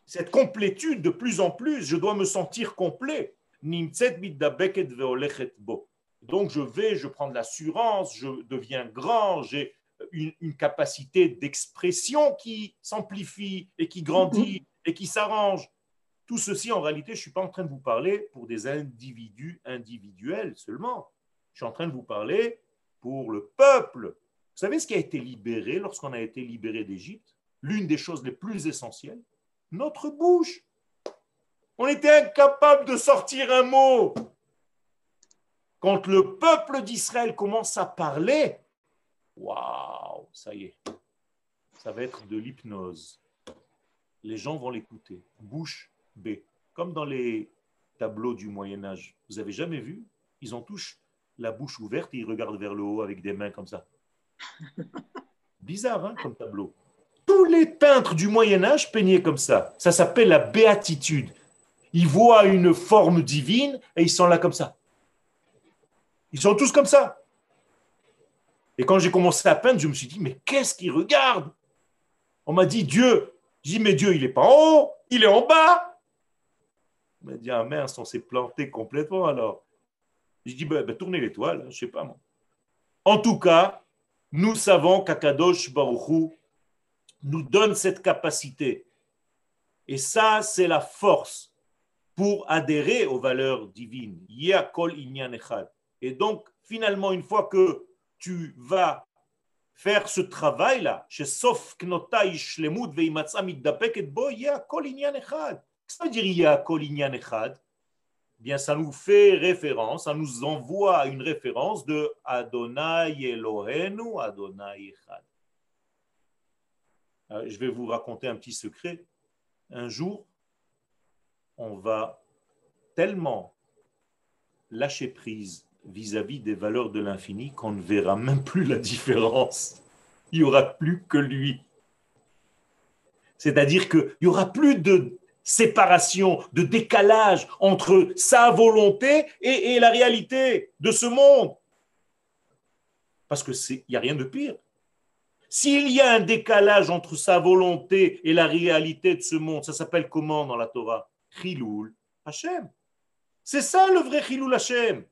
B: cette complétude de plus en plus, je dois me sentir complet. Donc, je vais, je prends de l'assurance, je deviens grand, j'ai une, une capacité d'expression qui s'amplifie et qui grandit et qui s'arrange. Tout ceci, en réalité, je ne suis pas en train de vous parler pour des individus individuels seulement. Je suis en train de vous parler pour le peuple. Vous savez ce qui a été libéré lorsqu'on a été libéré d'Égypte? L'une des choses les plus essentielles Notre bouche. On était incapable de sortir un mot. Quand le peuple d'Israël commence à parler, waouh, ça y est, ça va être de l'hypnose. Les gens vont l'écouter. Bouche B. Comme dans les tableaux du Moyen Âge. Vous avez jamais vu? Ils ont tous la bouche ouverte et ils regardent vers le haut avec des mains comme ça. Bizarre, hein, comme tableau. Tous les peintres du Moyen Âge peignaient comme ça. Ça s'appelle la béatitude. Ils voient une forme divine et ils sont là comme ça. Ils sont tous comme ça. Et quand j'ai commencé à peindre, je me suis dit, mais qu'est-ce qu'ils regardent? On m'a dit Dieu. J'ai dit, mais Dieu, il n'est pas en haut, il est en bas. On m'a dit, ah mince, on s'est planté complètement alors. J'ai dit, ben, ben, tournez l'étoile, je ne sais pas moi. En tout cas, nous savons qu'Akadosh Baruchou nous donne cette capacité. Et ça, c'est la force pour adhérer aux valeurs divines. Et donc, finalement, une fois que tu vas faire ce travail-là, chez Sof Knotai Shlemut Veimatsa Middapeket Bo, Inyan Echad. Qu'est-ce que ça veut dire Kol Inyan Echad? Bien, ça nous fait référence, ça nous envoie une référence de Adonai Elohenu, Adonai Echad. Euh, je vais vous raconter un petit secret. Un jour, on va tellement lâcher prise vis-à-vis des valeurs de l'infini qu'on ne verra même plus la différence. Il n'y aura plus que lui. C'est-à-dire qu'il n'y aura plus de séparation, de décalage entre sa volonté et, et la réalité de ce monde. Parce qu'il n'y a rien de pire. S'il y a un décalage entre sa volonté et la réalité de ce monde, ça s'appelle comment dans la Torah? Chiloul Hashem. C'est ça le vrai Chiloul Hashem.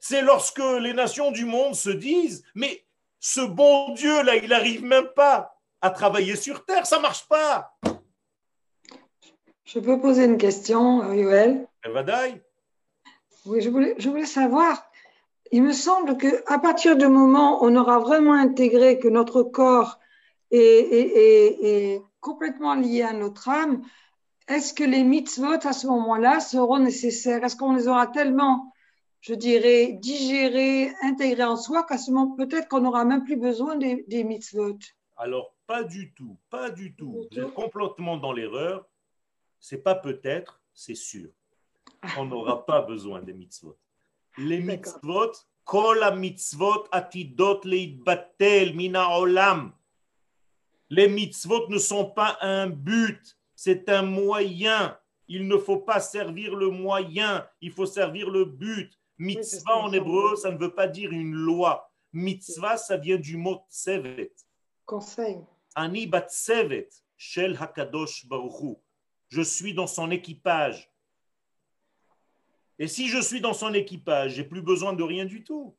B: C'est lorsque les nations du monde se disent Mais ce bon Dieu là, il n'arrive même pas à travailler sur terre, ça marche pas.
E: Je peux poser une question, Yoel
B: Evadaï
E: Oui, je voulais, je voulais savoir il me semble qu'à partir du moment où on aura vraiment intégré que notre corps est, complètement lié à notre âme, est-ce que les mitzvot à ce moment-là seront nécessaires? Est-ce qu'on les aura tellement, je dirais, digérés, intégrés en soi qu'à ce moment, peut-être qu'on n'aura même plus besoin des, des mitzvot?
B: Alors, pas du tout, pas du tout. Vous êtes complètement dans l'erreur. C'est pas peut-être, c'est sûr. On n'aura pas besoin des mitzvot les mitzvot, kol mitzvot atidot leitbatel mina olam. Les mitzvot ne sont pas un but, c'est un moyen. Il ne faut pas servir le moyen, il faut servir le but. Mitzvah en hébreu, ça ne veut pas dire une loi. Mitzvah, ça vient du mot tsevet.
E: Conseil.
B: Ani bat tsevet, shel hakadosh baruchu. Je suis dans son équipage. Et si je suis dans son équipage, j'ai plus besoin de rien du tout.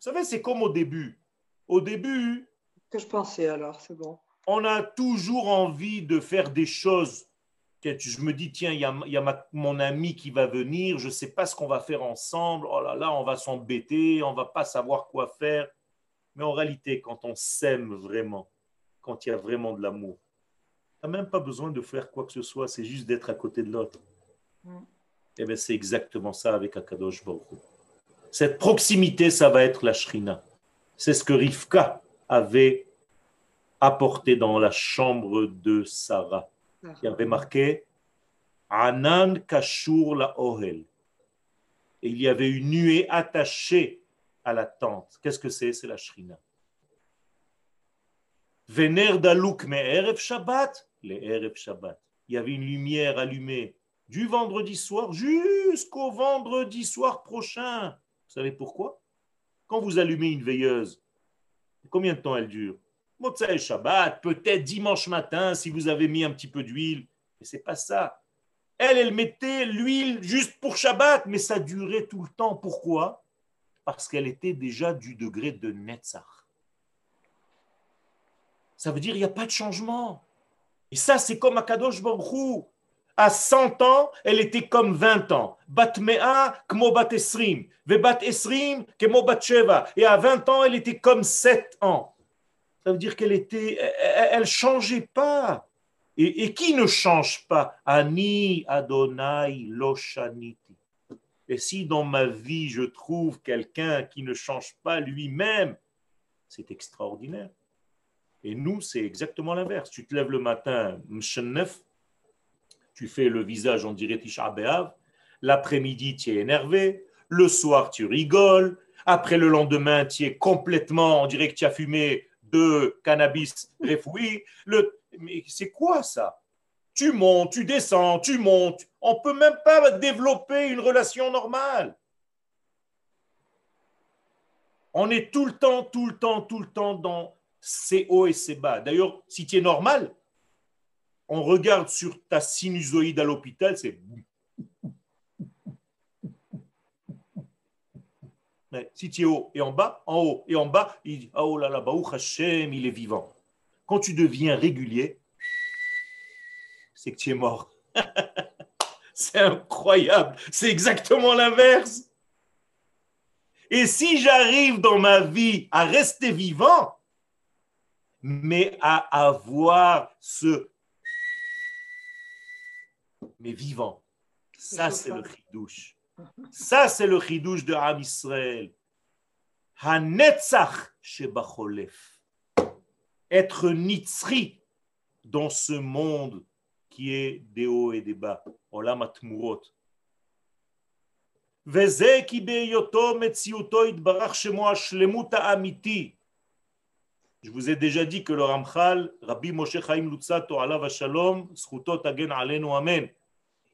B: Vous savez, c'est comme au début. Au début.
E: Que je pensais alors, c'est bon.
B: On a toujours envie de faire des choses. Je me dis, tiens, il y a, mon ami qui va venir, je ne sais pas ce qu'on va faire ensemble. Oh là là, on va s'embêter, on va pas savoir quoi faire. Mais en réalité, quand on s'aime vraiment, quand il y a vraiment de l'amour, tu n'as même pas besoin de faire quoi que ce soit, c'est juste d'être à côté de l'autre. Mm. Eh bien, c'est exactement ça avec Akadosh Baruch Cette proximité, ça va être la Shrina. C'est ce que Rivka avait apporté dans la chambre de Sarah. Il y avait marqué Anan Kashur la Ohel. Et il y avait une nuée attachée à la tente. Qu'est-ce que c'est? C'est la Shrina. Vener Daluk me Shabbat, les Erev Shabbat. Il y avait une lumière allumée du vendredi soir jusqu'au vendredi soir prochain. Vous savez pourquoi? Quand vous allumez une veilleuse, combien de temps elle dure? Motsai Shabbat, peut-être dimanche matin si vous avez mis un petit peu d'huile. Mais c'est pas ça. Elle, elle mettait l'huile juste pour Shabbat, mais ça durait tout le temps. Pourquoi? Parce qu'elle était déjà du degré de Netzach. Ça veut dire qu'il n'y a pas de changement. Et ça, c'est comme Akadosh Baruch À 100 ans, elle était comme 20 ans. Bat kmo bat esrim. Ve bat esrim kmo bat sheva. Et à 20 ans, elle était comme 7 ans. Ça veut dire qu'elle était, elle, ne changeait pas. Et, qui ne change pas? Ani Adonai Loshaniti. Et si dans ma vie je trouve quelqu'un qui ne change pas lui-même, c'est extraordinaire. Et nous, c'est exactement l'inverse. Tu te lèves le matin, mshenef, tu fais le visage, on dirait Tisha L'après-midi, tu es énervé. Le soir, tu rigoles. Après le lendemain, tu es complètement, on dirait que tu as fumé de cannabis réfoui. Le... Mais c'est quoi ça? Tu montes, tu descends, tu montes. On ne peut même pas développer une relation normale. On est tout le temps, tout le temps, tout le temps dans ces hauts et ces bas. D'ailleurs, si tu es normal, on regarde sur ta sinusoïde à l'hôpital, c'est. Mais si tu es haut et en bas, en haut et en bas, il dit Oh là là, Hashem, il est vivant. Quand tu deviens régulier, c'est que tu es mort. c'est incroyable. C'est exactement l'inverse. Et si j'arrive dans ma vie à rester vivant, mais à avoir ce mais vivant. Ça, c'est le chidouche. Ça, c'est le chidouche de Am Israël. Hanetzach shebacholef. Être nitzri dans ce monde qui est des hauts et des bas. Olam atmurot. וזה כי בהיותו מציאותו יתברך שמו השלמות האמיתי je vous ai déjà dit que le Ramchal, Rabbi Moshe Chaim Lutzato, alav shalom, schuto tagen alenu amen.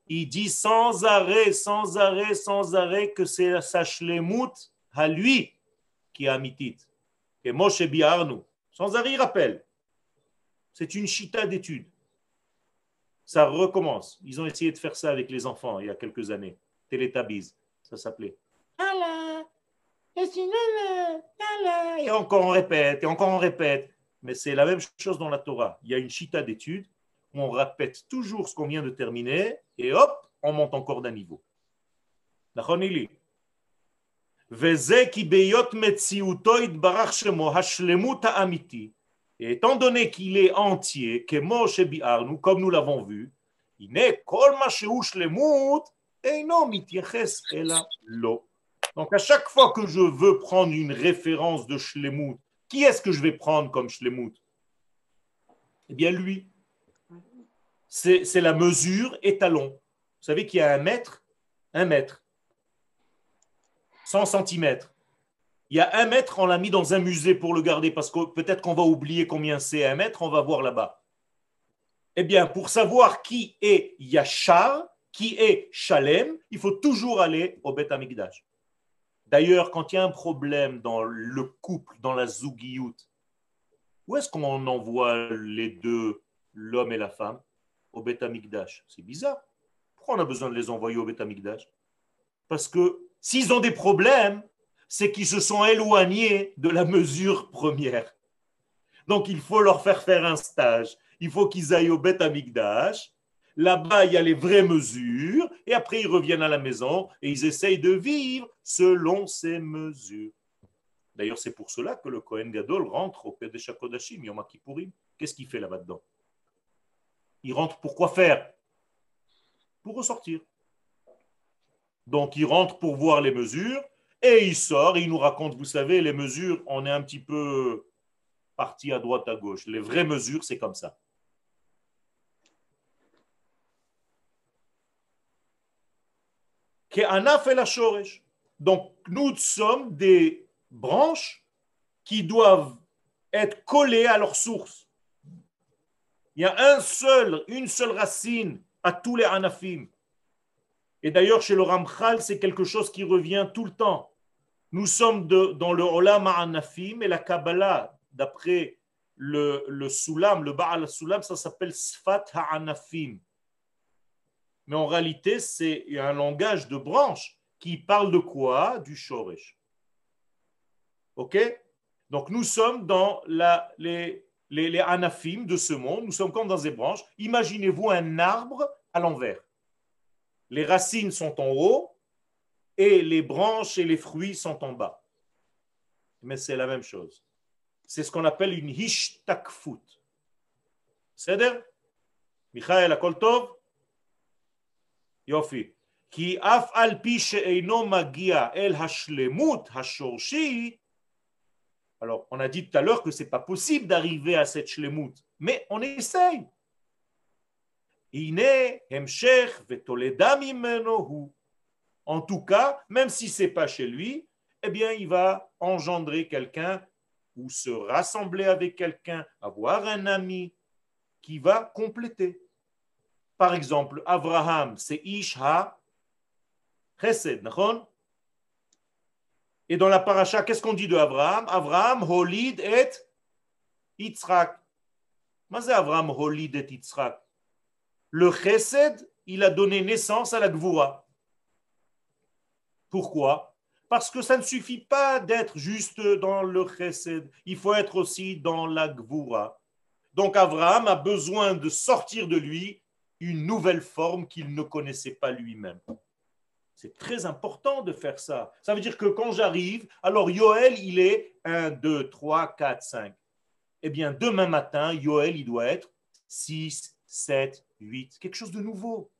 B: Il dit sans arrêt, sans arrêt, sans arrêt que c'est sa shlemut à lui qui est amitit. Et Moshe Biarnu. Sans arrêt, il rappelle. C'est une chita d'étude. Ça recommence. Ils ont essayé de faire ça avec les enfants il y a quelques années. Télétabise, ça s'appelait. Et encore on répète, et encore on répète. Mais c'est la même chose dans la Torah. Il y a une chita d'études où on répète toujours ce qu'on vient de terminer, et hop, on monte encore d'un niveau. Et étant donné qu'il est entier, comme nous l'avons vu, il est donc à chaque fois que je veux prendre une référence de Shlemut, qui est-ce que je vais prendre comme Shlemut Eh bien lui. C'est la mesure étalon. Vous savez qu'il y a un mètre, un mètre, 100 centimètres. Il y a un mètre, on l'a mis dans un musée pour le garder parce que peut-être qu'on va oublier combien c'est un mètre, on va voir là-bas. Eh bien, pour savoir qui est Yachar, qui est Shalem, il faut toujours aller au Beth Amikdash. D'ailleurs, quand il y a un problème dans le couple, dans la zougiout, où est-ce qu'on envoie les deux, l'homme et la femme Au Beth C'est bizarre. Pourquoi on a besoin de les envoyer au Beth Parce que s'ils ont des problèmes, c'est qu'ils se sont éloignés de la mesure première. Donc il faut leur faire faire un stage. Il faut qu'ils aillent au Beth Là-bas, il y a les vraies mesures, et après, ils reviennent à la maison et ils essayent de vivre selon ces mesures. D'ailleurs, c'est pour cela que le Kohen Gadol rentre au Kodesh HaKodashim, Yom Kippourim. Qu'est-ce qu'il fait là-bas dedans Il rentre pour quoi faire? Pour ressortir. Donc, il rentre pour voir les mesures et il sort il nous raconte, vous savez, les mesures, on est un petit peu parti à droite, à gauche. Les vraies mesures, c'est comme ça. Donc, nous sommes des branches qui doivent être collées à leur source. Il y a un seul, une seule racine à tous les anafim. Et d'ailleurs, chez le Ramchal, c'est quelque chose qui revient tout le temps. Nous sommes dans le Olam anafim et la Kabbalah, d'après le, le Sulam, le Baal Sulam, ça s'appelle Sfat Ha'anafim. Mais en réalité, c'est un langage de branche qui parle de quoi? Du Shoresh. Ok? Donc nous sommes dans les, les, les anafim de ce monde, nous sommes comme dans des branches. Imaginez-vous un arbre à l'envers. Les racines sont en haut et les branches et les fruits sont en bas. Mais c'est la même chose. C'est ce qu'on appelle une hishtakfut. C'est-à-dire, Michael Akoltov, Alors on a dit tout à l'heure que c'est pas possible d'arriver à cette shlemut, mais on essaye. En tout cas, même si c'est pas chez lui, eh bien, il va engendrer quelqu'un ou se rassembler avec quelqu'un, avoir un ami qui va compléter. Par exemple, Abraham, c'est Isha Chesed, d'accord? Et dans la paracha, qu'est-ce qu'on dit de Abraham Abraham, Holid et Yitzhak. Qu'est-ce Abraham, Holid et Yitzhak? Le Chesed, il a donné naissance à la Gvura. Pourquoi? Parce que ça ne suffit pas d'être juste dans le chesed, il faut être aussi dans la gvura. Donc Abraham a besoin de sortir de lui une nouvelle forme qu'il ne connaissait pas lui-même. C'est très important de faire ça. Ça veut dire que quand j'arrive, alors Yoel, il est 1, 2, 3, 4, 5. Eh bien, demain matin, Yoel, il doit être 6, 7, 8, quelque chose de nouveau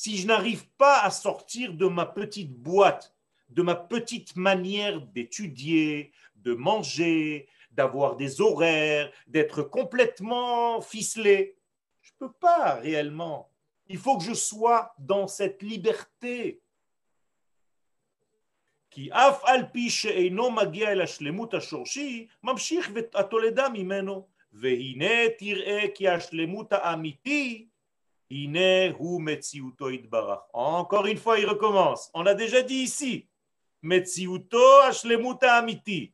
B: si je n'arrive pas à sortir de ma petite boîte, de ma petite manière d'étudier, de manger, d'avoir des horaires, d'être complètement ficelé, peux pas réellement. Il faut que je sois dans cette liberté. כי אף על פי שאינו מגיע אל השלמות השורשי, ממשיך התולדה ממנו, והנה תראה כי השלמות האמיתי encore une fois, il recommence. On l'a déjà dit ici. Metziuto ashlemuta amiti.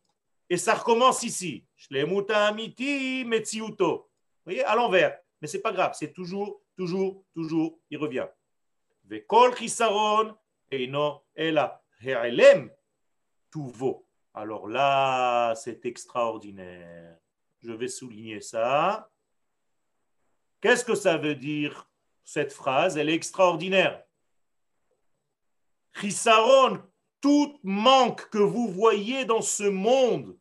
B: Et ça recommence ici. Shlemuta amiti metziuto. Vous voyez, à l'envers. Mais c'est pas grave, c'est toujours, toujours, toujours, il revient. Vekol. Alors là, c'est extraordinaire. Je vais souligner ça. Qu'est-ce que ça veut dire cette phrase, elle est extraordinaire. Chisaron, tout manque que vous voyez dans ce monde,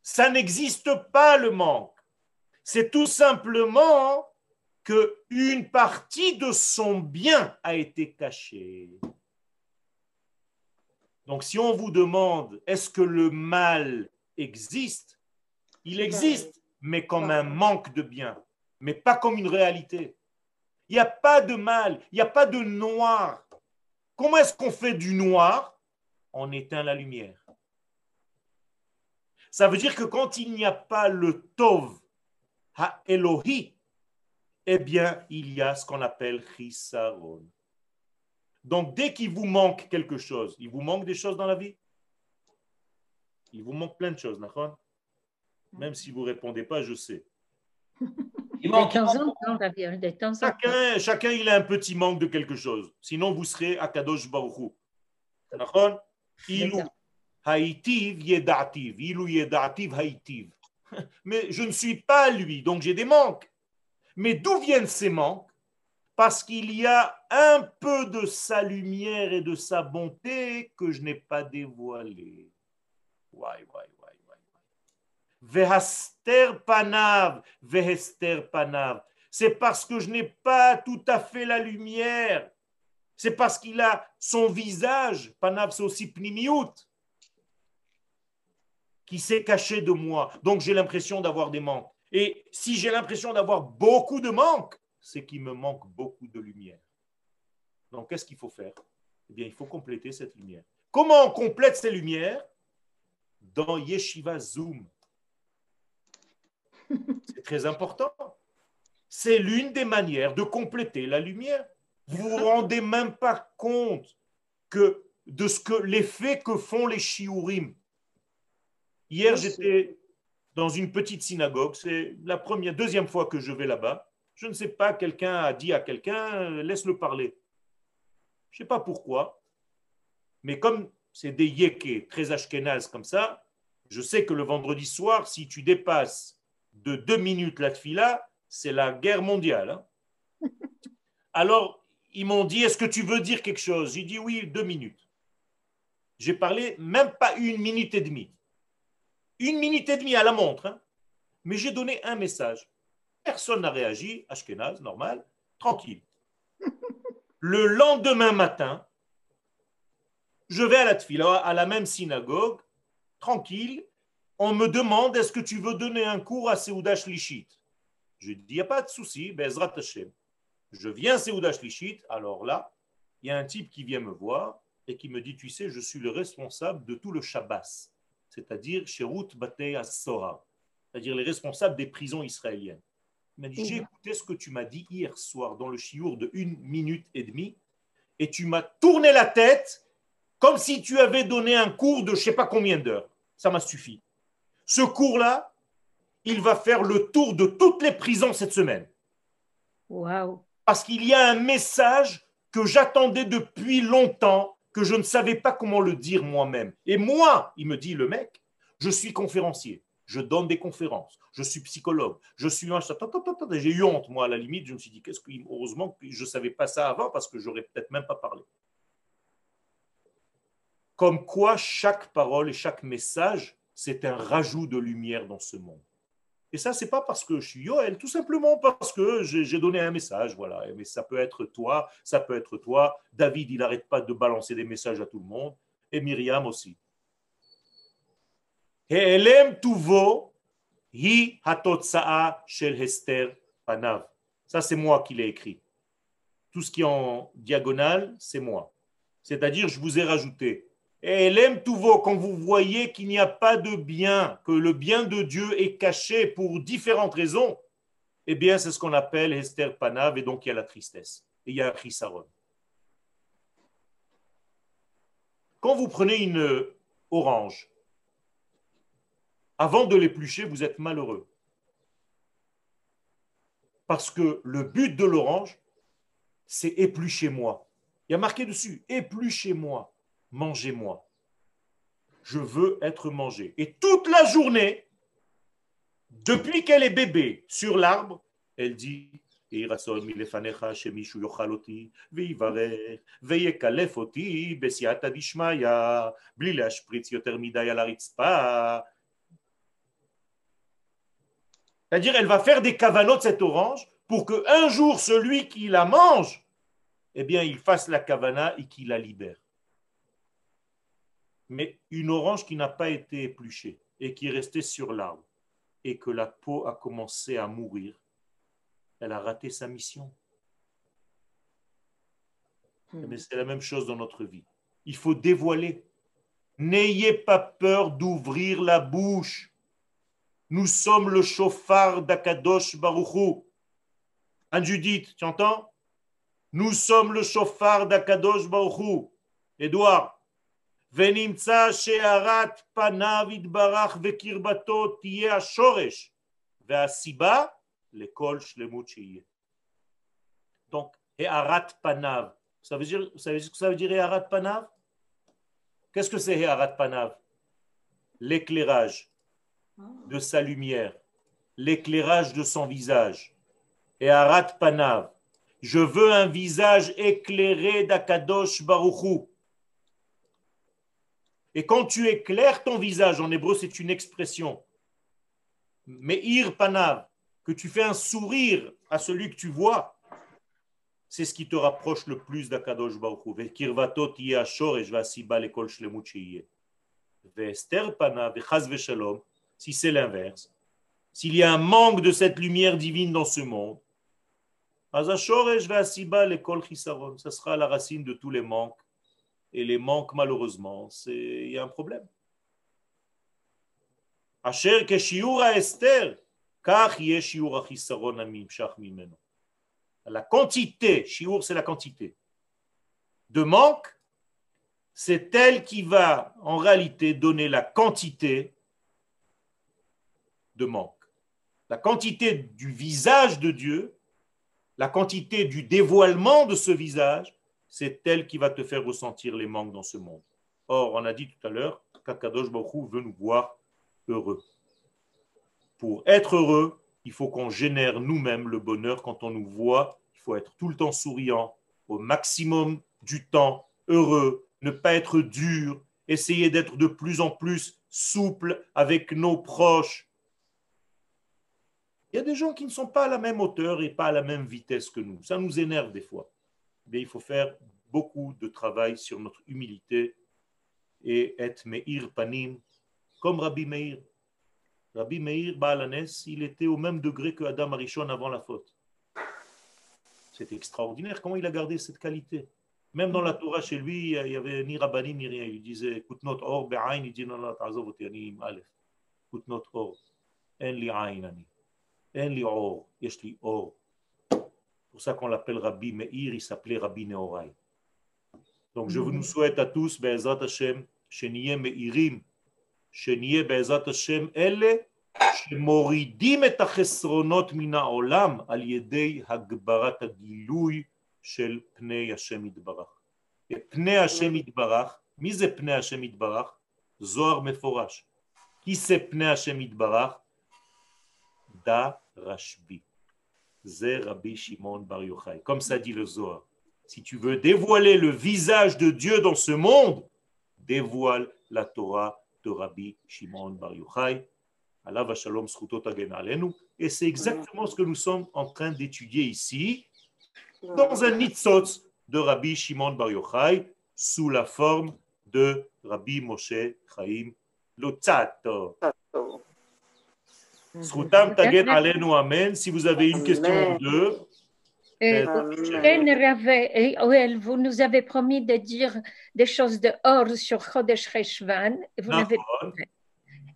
B: ça n'existe pas le manque. C'est tout simplement que une partie de son bien a été cachée. Donc si on vous demande est-ce que le mal existe, il existe, mais comme un manque de bien mais pas comme une réalité. Il n'y a pas de mal, il n'y a pas de noir. Comment est-ce qu'on fait du noir? On éteint la lumière. Ça veut dire que quand il n'y a pas le Tov, Ha-Elohi, eh bien, il y a ce qu'on appelle Chisaron. Donc, dès qu'il vous manque quelque chose, il vous manque des choses dans la vie? Il vous manque plein de choses, d'accord? Même si vous ne répondez pas, je sais. Chacun, chacun, il a un petit manque de quelque chose. Sinon, vous serez à Kadosh Baruch D'accord? Ilou haïtiv yedativ. Ilou yedativ haïtiv. Mais je ne suis pas lui, donc j'ai des manques. Mais d'où viennent ces manques? Parce qu'il y a un peu de sa lumière et de sa bonté que je n'ai pas dévoilé. Why, why, Vehaster panav, vehester panav. C'est parce que je n'ai pas tout à fait la lumière. C'est parce qu'il a son visage, panav c'est aussi pnimiout, qui s'est caché de moi. Donc j'ai l'impression d'avoir des manques. Et si j'ai l'impression d'avoir beaucoup de manques, c'est qu'il me manque beaucoup de lumière. Donc qu'est-ce qu'il faut faire? Eh bien, il faut compléter cette lumière. Comment on complète ces lumières? Dans Yeshiva Zoom. C'est très important. C'est l'une des manières de compléter la lumière. Vous vous rendez même pas compte que de ce que l'effet que font les shiurim. Hier, j'étais dans une petite synagogue. C'est la première, deuxième fois que je vais là-bas. Je ne sais pas, quelqu'un a dit à quelqu'un, laisse-le parler. Je ne sais pas pourquoi, mais comme c'est des yékés très ashkénazes comme ça, je sais que le vendredi soir, si tu dépasses de deux minutes la tfila, c'est la guerre mondiale. hein. Alors, ils m'ont dit, est-ce que tu veux dire quelque chose? J'ai dit oui, deux minutes. J'ai parlé même pas une minute et demie. Une minute et demie à la montre. hein. Mais j'ai donné un message. Personne n'a réagi. Ashkenaz, normal, tranquille. Le lendemain matin, je vais à la tfila, à la même synagogue, tranquille. On me demande est-ce que tu veux donner un cours à Seouda Shlishit? Je dis il n'y a pas de souci, Bezrat Hashem. Je viens à Seouda Shlishit, alors là, il y a un type qui vient me voir et qui me dit Tu sais, je suis le responsable de tout le Shabbos, c'est-à-dire Sherut Batei Sora, c'est-à-dire les responsables des prisons israéliennes. Il m'a dit J'ai écouté ce que tu m'as dit hier soir dans le chiour de une minute et demie et tu m'as tourné la tête comme si tu avais donné un cours de je ne sais pas combien d'heures. Ça m'a suffi. Ce cours-là, il va faire le tour de toutes les prisons cette semaine.
F: Waouh.
B: Parce qu'il y a un message que j'attendais depuis longtemps, que je ne savais pas comment le dire moi-même. Et moi, il me dit le mec, je suis conférencier, je donne des conférences, je suis psychologue, je suis un... J'ai eu honte, moi, à la limite, je me suis dit, qu'est-ce que... heureusement que je ne savais pas ça avant, parce que j'aurais peut-être même pas parlé. Comme quoi, chaque parole et chaque message, c'est un rajout de lumière dans ce monde. Et ça, c'est pas parce que je suis Yoel, tout simplement parce que j'ai donné un message, voilà. Mais ça peut être toi, ça peut être toi. David, il n'arrête pas de balancer des messages à tout le monde. Et Myriam aussi. Hi shel Hester panav. Ça, c'est moi qui l'ai écrit. Tout ce qui est en diagonale, c'est moi. C'est-à-dire, je vous ai rajouté. Et l'aime Touvo, quand vous voyez qu'il n'y a pas de bien, que le bien de Dieu est caché pour différentes raisons, eh bien, c'est ce qu'on appelle Esther Panav, et donc il y a la tristesse. Et il y a Chisaron. Quand vous prenez une orange, avant de l'éplucher, vous êtes malheureux. Parce que le but de l'orange, c'est épluchez-moi. Il y a marqué dessus, épluchez-moi mangez-moi. Je veux être mangé. Et toute la journée, depuis qu'elle est bébé sur l'arbre, elle dit c'est-à-dire, elle va faire des cavanotes de cette orange pour que un jour, celui qui la mange, eh bien, il fasse la cavana et qu'il la libère mais une orange qui n'a pas été épluchée et qui est restée sur l'arbre et que la peau a commencé à mourir, elle a raté sa mission. Mais c'est la même chose dans notre vie. Il faut dévoiler. N'ayez pas peur d'ouvrir la bouche. Nous sommes le chauffard d'Akadosh Baruchou. Anne-Judith, tu entends? Nous sommes le chauffard d'Akadosh Baruchou. Édouard, ונמצא שהארת פניו יתברך וקרבתו תהיה השורש והסיבה לכל שלמות שיהיה. Donc, הארת פניו, ça veut dire, vous savez ce que ça veut dire הארת פניו Qu'est-ce que c'est הארת פניו L'éclairage de sa lumière, l'éclairage de son visage. Et harat panav, je veux un visage éclairé d'Akadosh Baruchou. Et quand tu éclaires ton visage, en hébreu c'est une expression, mais ir panav, que tu fais un sourire à celui que tu vois, c'est ce qui te rapproche le plus d'Akadosh Baruch Hu. Vekirvatot yeh ashor et veshalom, si c'est l'inverse, s'il y a un manque de cette lumière divine dans ce monde, lekol chisaron, ça sera la racine de tous les manques et les manques, malheureusement, il y a un problème. Asher Esther. La quantité, shiur c'est la quantité, de manque, c'est elle qui va en réalité donner la quantité de manque. La quantité du visage de Dieu, la quantité du dévoilement de ce visage, c'est elle qui va te faire ressentir les manques dans ce monde. Or, on a dit tout à l'heure qu'Akadosh Baruch veut nous voir heureux. Pour être heureux, il faut qu'on génère nous-mêmes le bonheur quand on nous voit. Il faut être tout le temps souriant, au maximum du temps, heureux, ne pas être dur, essayer d'être de plus en plus souple avec nos proches. Il y a des gens qui ne sont pas à la même hauteur et pas à la même vitesse que nous. Ça nous énerve des fois. Mais il faut faire beaucoup de travail sur notre humilité et être Meir Panim, comme Rabbi Meir. Rabbi Meir Baalanes, il était au même degré que Adam Arishon avant la faute. C'est extraordinaire comment il a gardé cette qualité. Même dans la Torah chez lui, il n'y avait ni Rabbanim ni rien. Il disait écoute notre or, be'ain, il dit non, non, ta'azov ani im alef. Écoute notre or. En li ain ani. En li or. Yesh li or. Pour ça qu'on l'appelle Rabbi Meir, il s'appelait Rabbi Neorai. Donc je nous souhaite à tous, Be'ezrat Hashem, שנהיה מאירים, שנהיה בעזרת השם אלה שמורידים את החסרונות מן העולם על ידי הגברת הגילוי של פני השם יתברך. פני השם יתברך, מי זה פני השם יתברך? זוהר מפורש. כי זה פני השם יתברך? דה Rabbi Shimon Bar Yochai. Comme ça dit le Zohar. Si tu veux dévoiler le visage de Dieu dans ce monde, dévoile la Torah de Rabbi Shimon Bar Yochai. Allah shalom Et c'est exactement ce que nous sommes en train d'étudier ici, dans un nitzotz de Rabbi Shimon Bar Yochai, sous la forme de Rabbi Moshe Chaim Lotzato. Si vous avez une question ou deux,
F: Euh, Ken Rave- Oel, vous nous avez promis de dire des choses de or sur Chodesh Cheshvan. et Vous n'avez
B: נכון.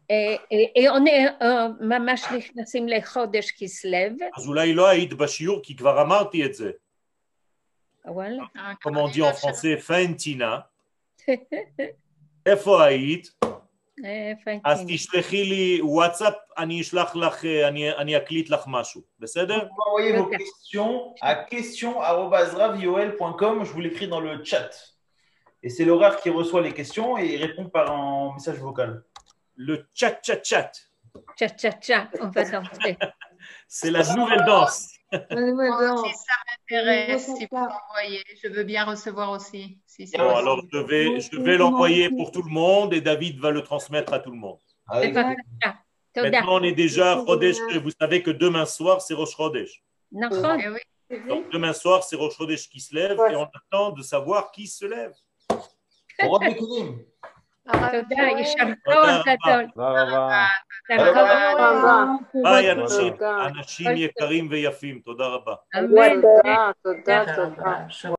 F: et, et, et on est euh, ממש נכנסים לחודש כסלו.
B: אז אולי לא היית בשיעור, כי כבר אמרתי את זה.
F: וואלה.
B: Comme on dit en français, פנטינה. איפה היית?
F: אה,
B: אז
F: פנטין.
B: תשלחי לי וואטסאפ, אני אשלח לך, אה, אני, אני אקליט לך משהו, בסדר?
C: Vous envoyez vos
F: Ok.
C: questions à question.ravioel.com, je vous l'écris dans le chat. Et c'est l'horaire qui reçoit les questions et il répond par un message vocal.
B: Le tchat tchat chat,
F: Tcha, tcha, tcha, on va danser.
B: c'est la nouvelle danse.
E: La nouvelle
A: Moi
E: danse.
A: aussi, ça m'intéresse.
E: Oui,
A: Si
E: c'est
A: vous
E: ça.
A: m'envoyez, je veux bien recevoir aussi. Si c'est
B: Bon,
C: Ouais.
B: alors je vais, je vais l'envoyer pour tout le monde et David va le transmettre à tout le monde.
C: Avec
F: בבקשה. תודה.
B: Maintenant, on est déjà Chodesh, vous savez que demain soir, c'est Rosh Chodesh.
F: נכון.
A: Eh oui.
B: Donc demain soir, c'est Rosh Chodesh qui se lève et on attend de savoir qui se lève.
C: Au Rav Mekunim.
F: תודה, יישר כוח גדול.
G: תודה רבה.
F: נכון.
B: ביי אנשים, אנשים יקרים ויפים, תודה רבה.
F: אמן.
H: תודה, תודה, תודה.